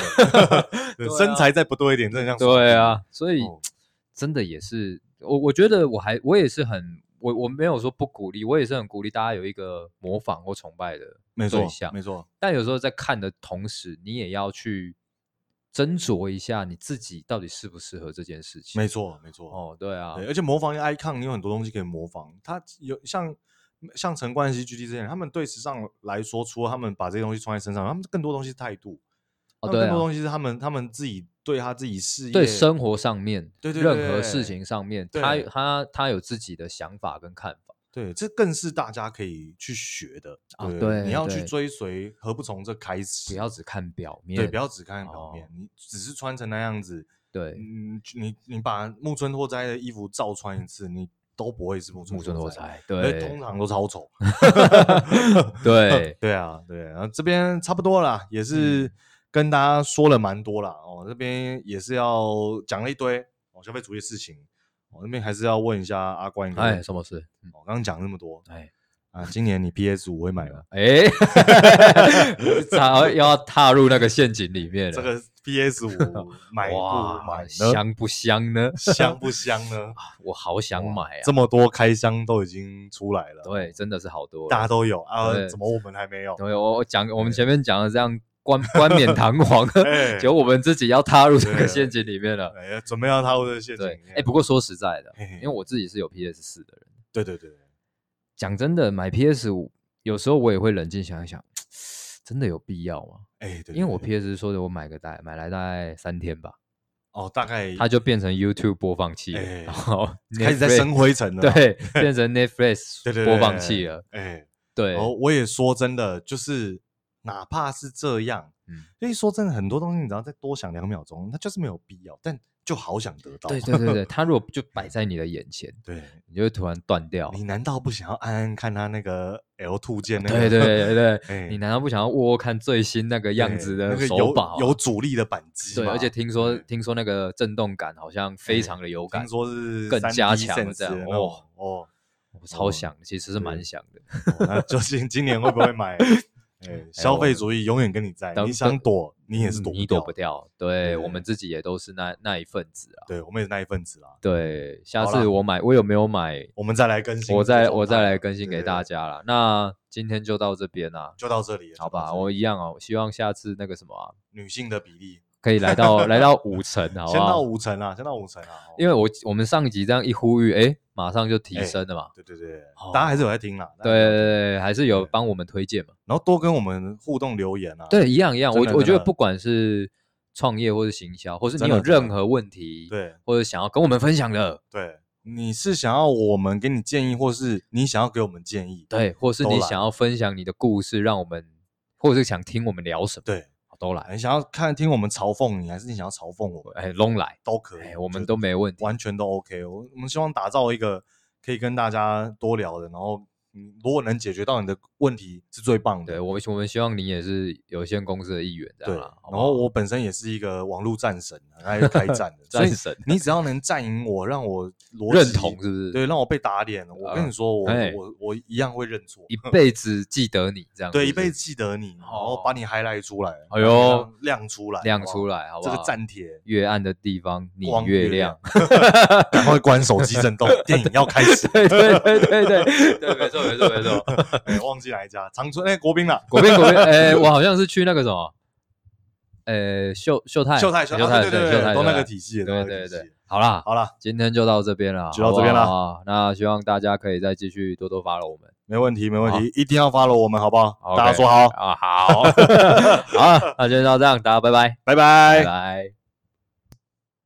身材再不多一点，真的像，对啊，所以 真的也是，我我觉得我还我也是很。我我没有说不鼓励，我也是很鼓励大家有一个模仿或崇拜的没错，没错。但有时候在看的同时，你也要去斟酌一下你自己到底适不适合这件事情。没错，没错。哦，对啊，对，而且模仿 icon，你有很多东西可以模仿。他有像像陈冠希、GD 这些人，他们对时尚来说，除了他们把这些东西穿在身上，他们更多东西是态度。哦，对，更多东西是他们他们自己。对他自己事业、对生活上面，对对，任何事情上面，他他他有自己的想法跟看法。对，这更是大家可以去学的啊！对，你要去追随，何不从这开始？不要只看表面，对，不要只看表面。你只是穿成那样子，对，嗯，你你把木村拓哉的衣服照穿一次，你都不会是木村拓哉，对，通常都超丑。对，对啊，对，然后这边差不多了，也是。跟大家说了蛮多了哦，这边也是要讲了一堆哦，消费主义的事情，我那边还是要问一下阿关，哎，什么事？我刚刚讲那么多，哎啊，今年你 PS 五会买吗？哎，要要踏入那个陷阱里面了。这个 PS 五 买不买？香不香呢？香不香呢？我好想买啊！这么多开箱都已经出来了，对，真的是好多，大家都有啊，怎么我们还没有？对，我我讲我们前面讲的这样。冠 冠冕堂皇，结果我们自己要踏入这个陷阱里面了。哎，准备要踏入这个陷阱。哎，不过说实在的，因为我自己是有 PS 四的人。对对对，讲真的，买 PS 五有时候我也会冷静想一想，真的有必要吗？哎，对，因为我 PS 说的，我买个大概买来大概三天吧。哦，大概它就变成 YouTube 播放器了，然后开始在生灰尘了。对，变成 Netflix 播放器了。哎，对。哦，我也说真的，就是。哪怕是这样，嗯，所以说真的很多东西，你只要再多想两秒钟，它就是没有必要，但。就好想得到，对对对对，它如果就摆在你的眼前，对，你就会突然断掉。你难道不想要安安看它那个 L two 键那个？对对对对，欸、你难道不想要握握看最新那个样子的手把、啊那个有？有阻力的扳机，对，而且听说听说那个震动感好像非常的有感，听说是更加强这样。哦哦，我超想，其实是蛮想的。哦、那究竟今年会不会买？欸、消费主义永远跟你在，你想躲，你也是躲不掉，你躲不掉。对，我们自己也都是那那一份子啊。对，我们也是那一份子啊。对，下次我买，我有没有买？我们再来更新，我再我再来更新给大家了。那今天就到这边啦，就到这里，好吧？我一样哦，希望下次那个什么女性的比例。可以来到 来到五层，好不好？先到五层啊，先到五层啊！因为我我们上一集这样一呼吁，哎，马上就提升了嘛。对对对，大家还是有在听啦。对对对，还是有帮我们推荐嘛。然后多跟我们互动留言啊。对，一样一样。我我觉得不管是创业或是行销，或是你有任何问题，对，或者想要跟我们分享的，对，你是想要我们给你建议，或是你想要给我们建议，对，或是你想要分享你的故事，让我们，或者是想听我们聊什么，对。都来，你想要看听我们嘲讽你，还是你想要嘲讽我们？哎，拢来都可以，哎，我们都没问题，完全都 OK。我我们希望打造一个可以跟大家多聊的，然后。如果能解决到你的问题是最棒的。对，我我们希望你也是有限公司的一员，对。然后我本身也是一个网络战神，爱开战的 战神。你只要能战赢我，让我认同，是不是？对，让我被打脸了。我跟你说，我我我一样会认错，一辈子记得你这样。对，一辈子记得你，然后把你 highlight 出来，哎呦，亮出来，亮出来，好不好？这个战帖，越暗的地方你越亮。赶快关手机震动，电影要开始。对对对对对，对，没错没错没错。哎，忘记哪一家？长春哎，国宾了。国宾国宾，哎，我好像是去那个什么，呃，秀秀泰秀泰秀泰对对对，都那个体系，对对对。好啦好啦，今天就到这边了，就到这边了。那希望大家可以再继续多多 follow 我们，没问题没问题，一定要 follow 我们，好不好？大家说好啊，好，好，那今天就到这样，大家拜拜，拜拜，拜。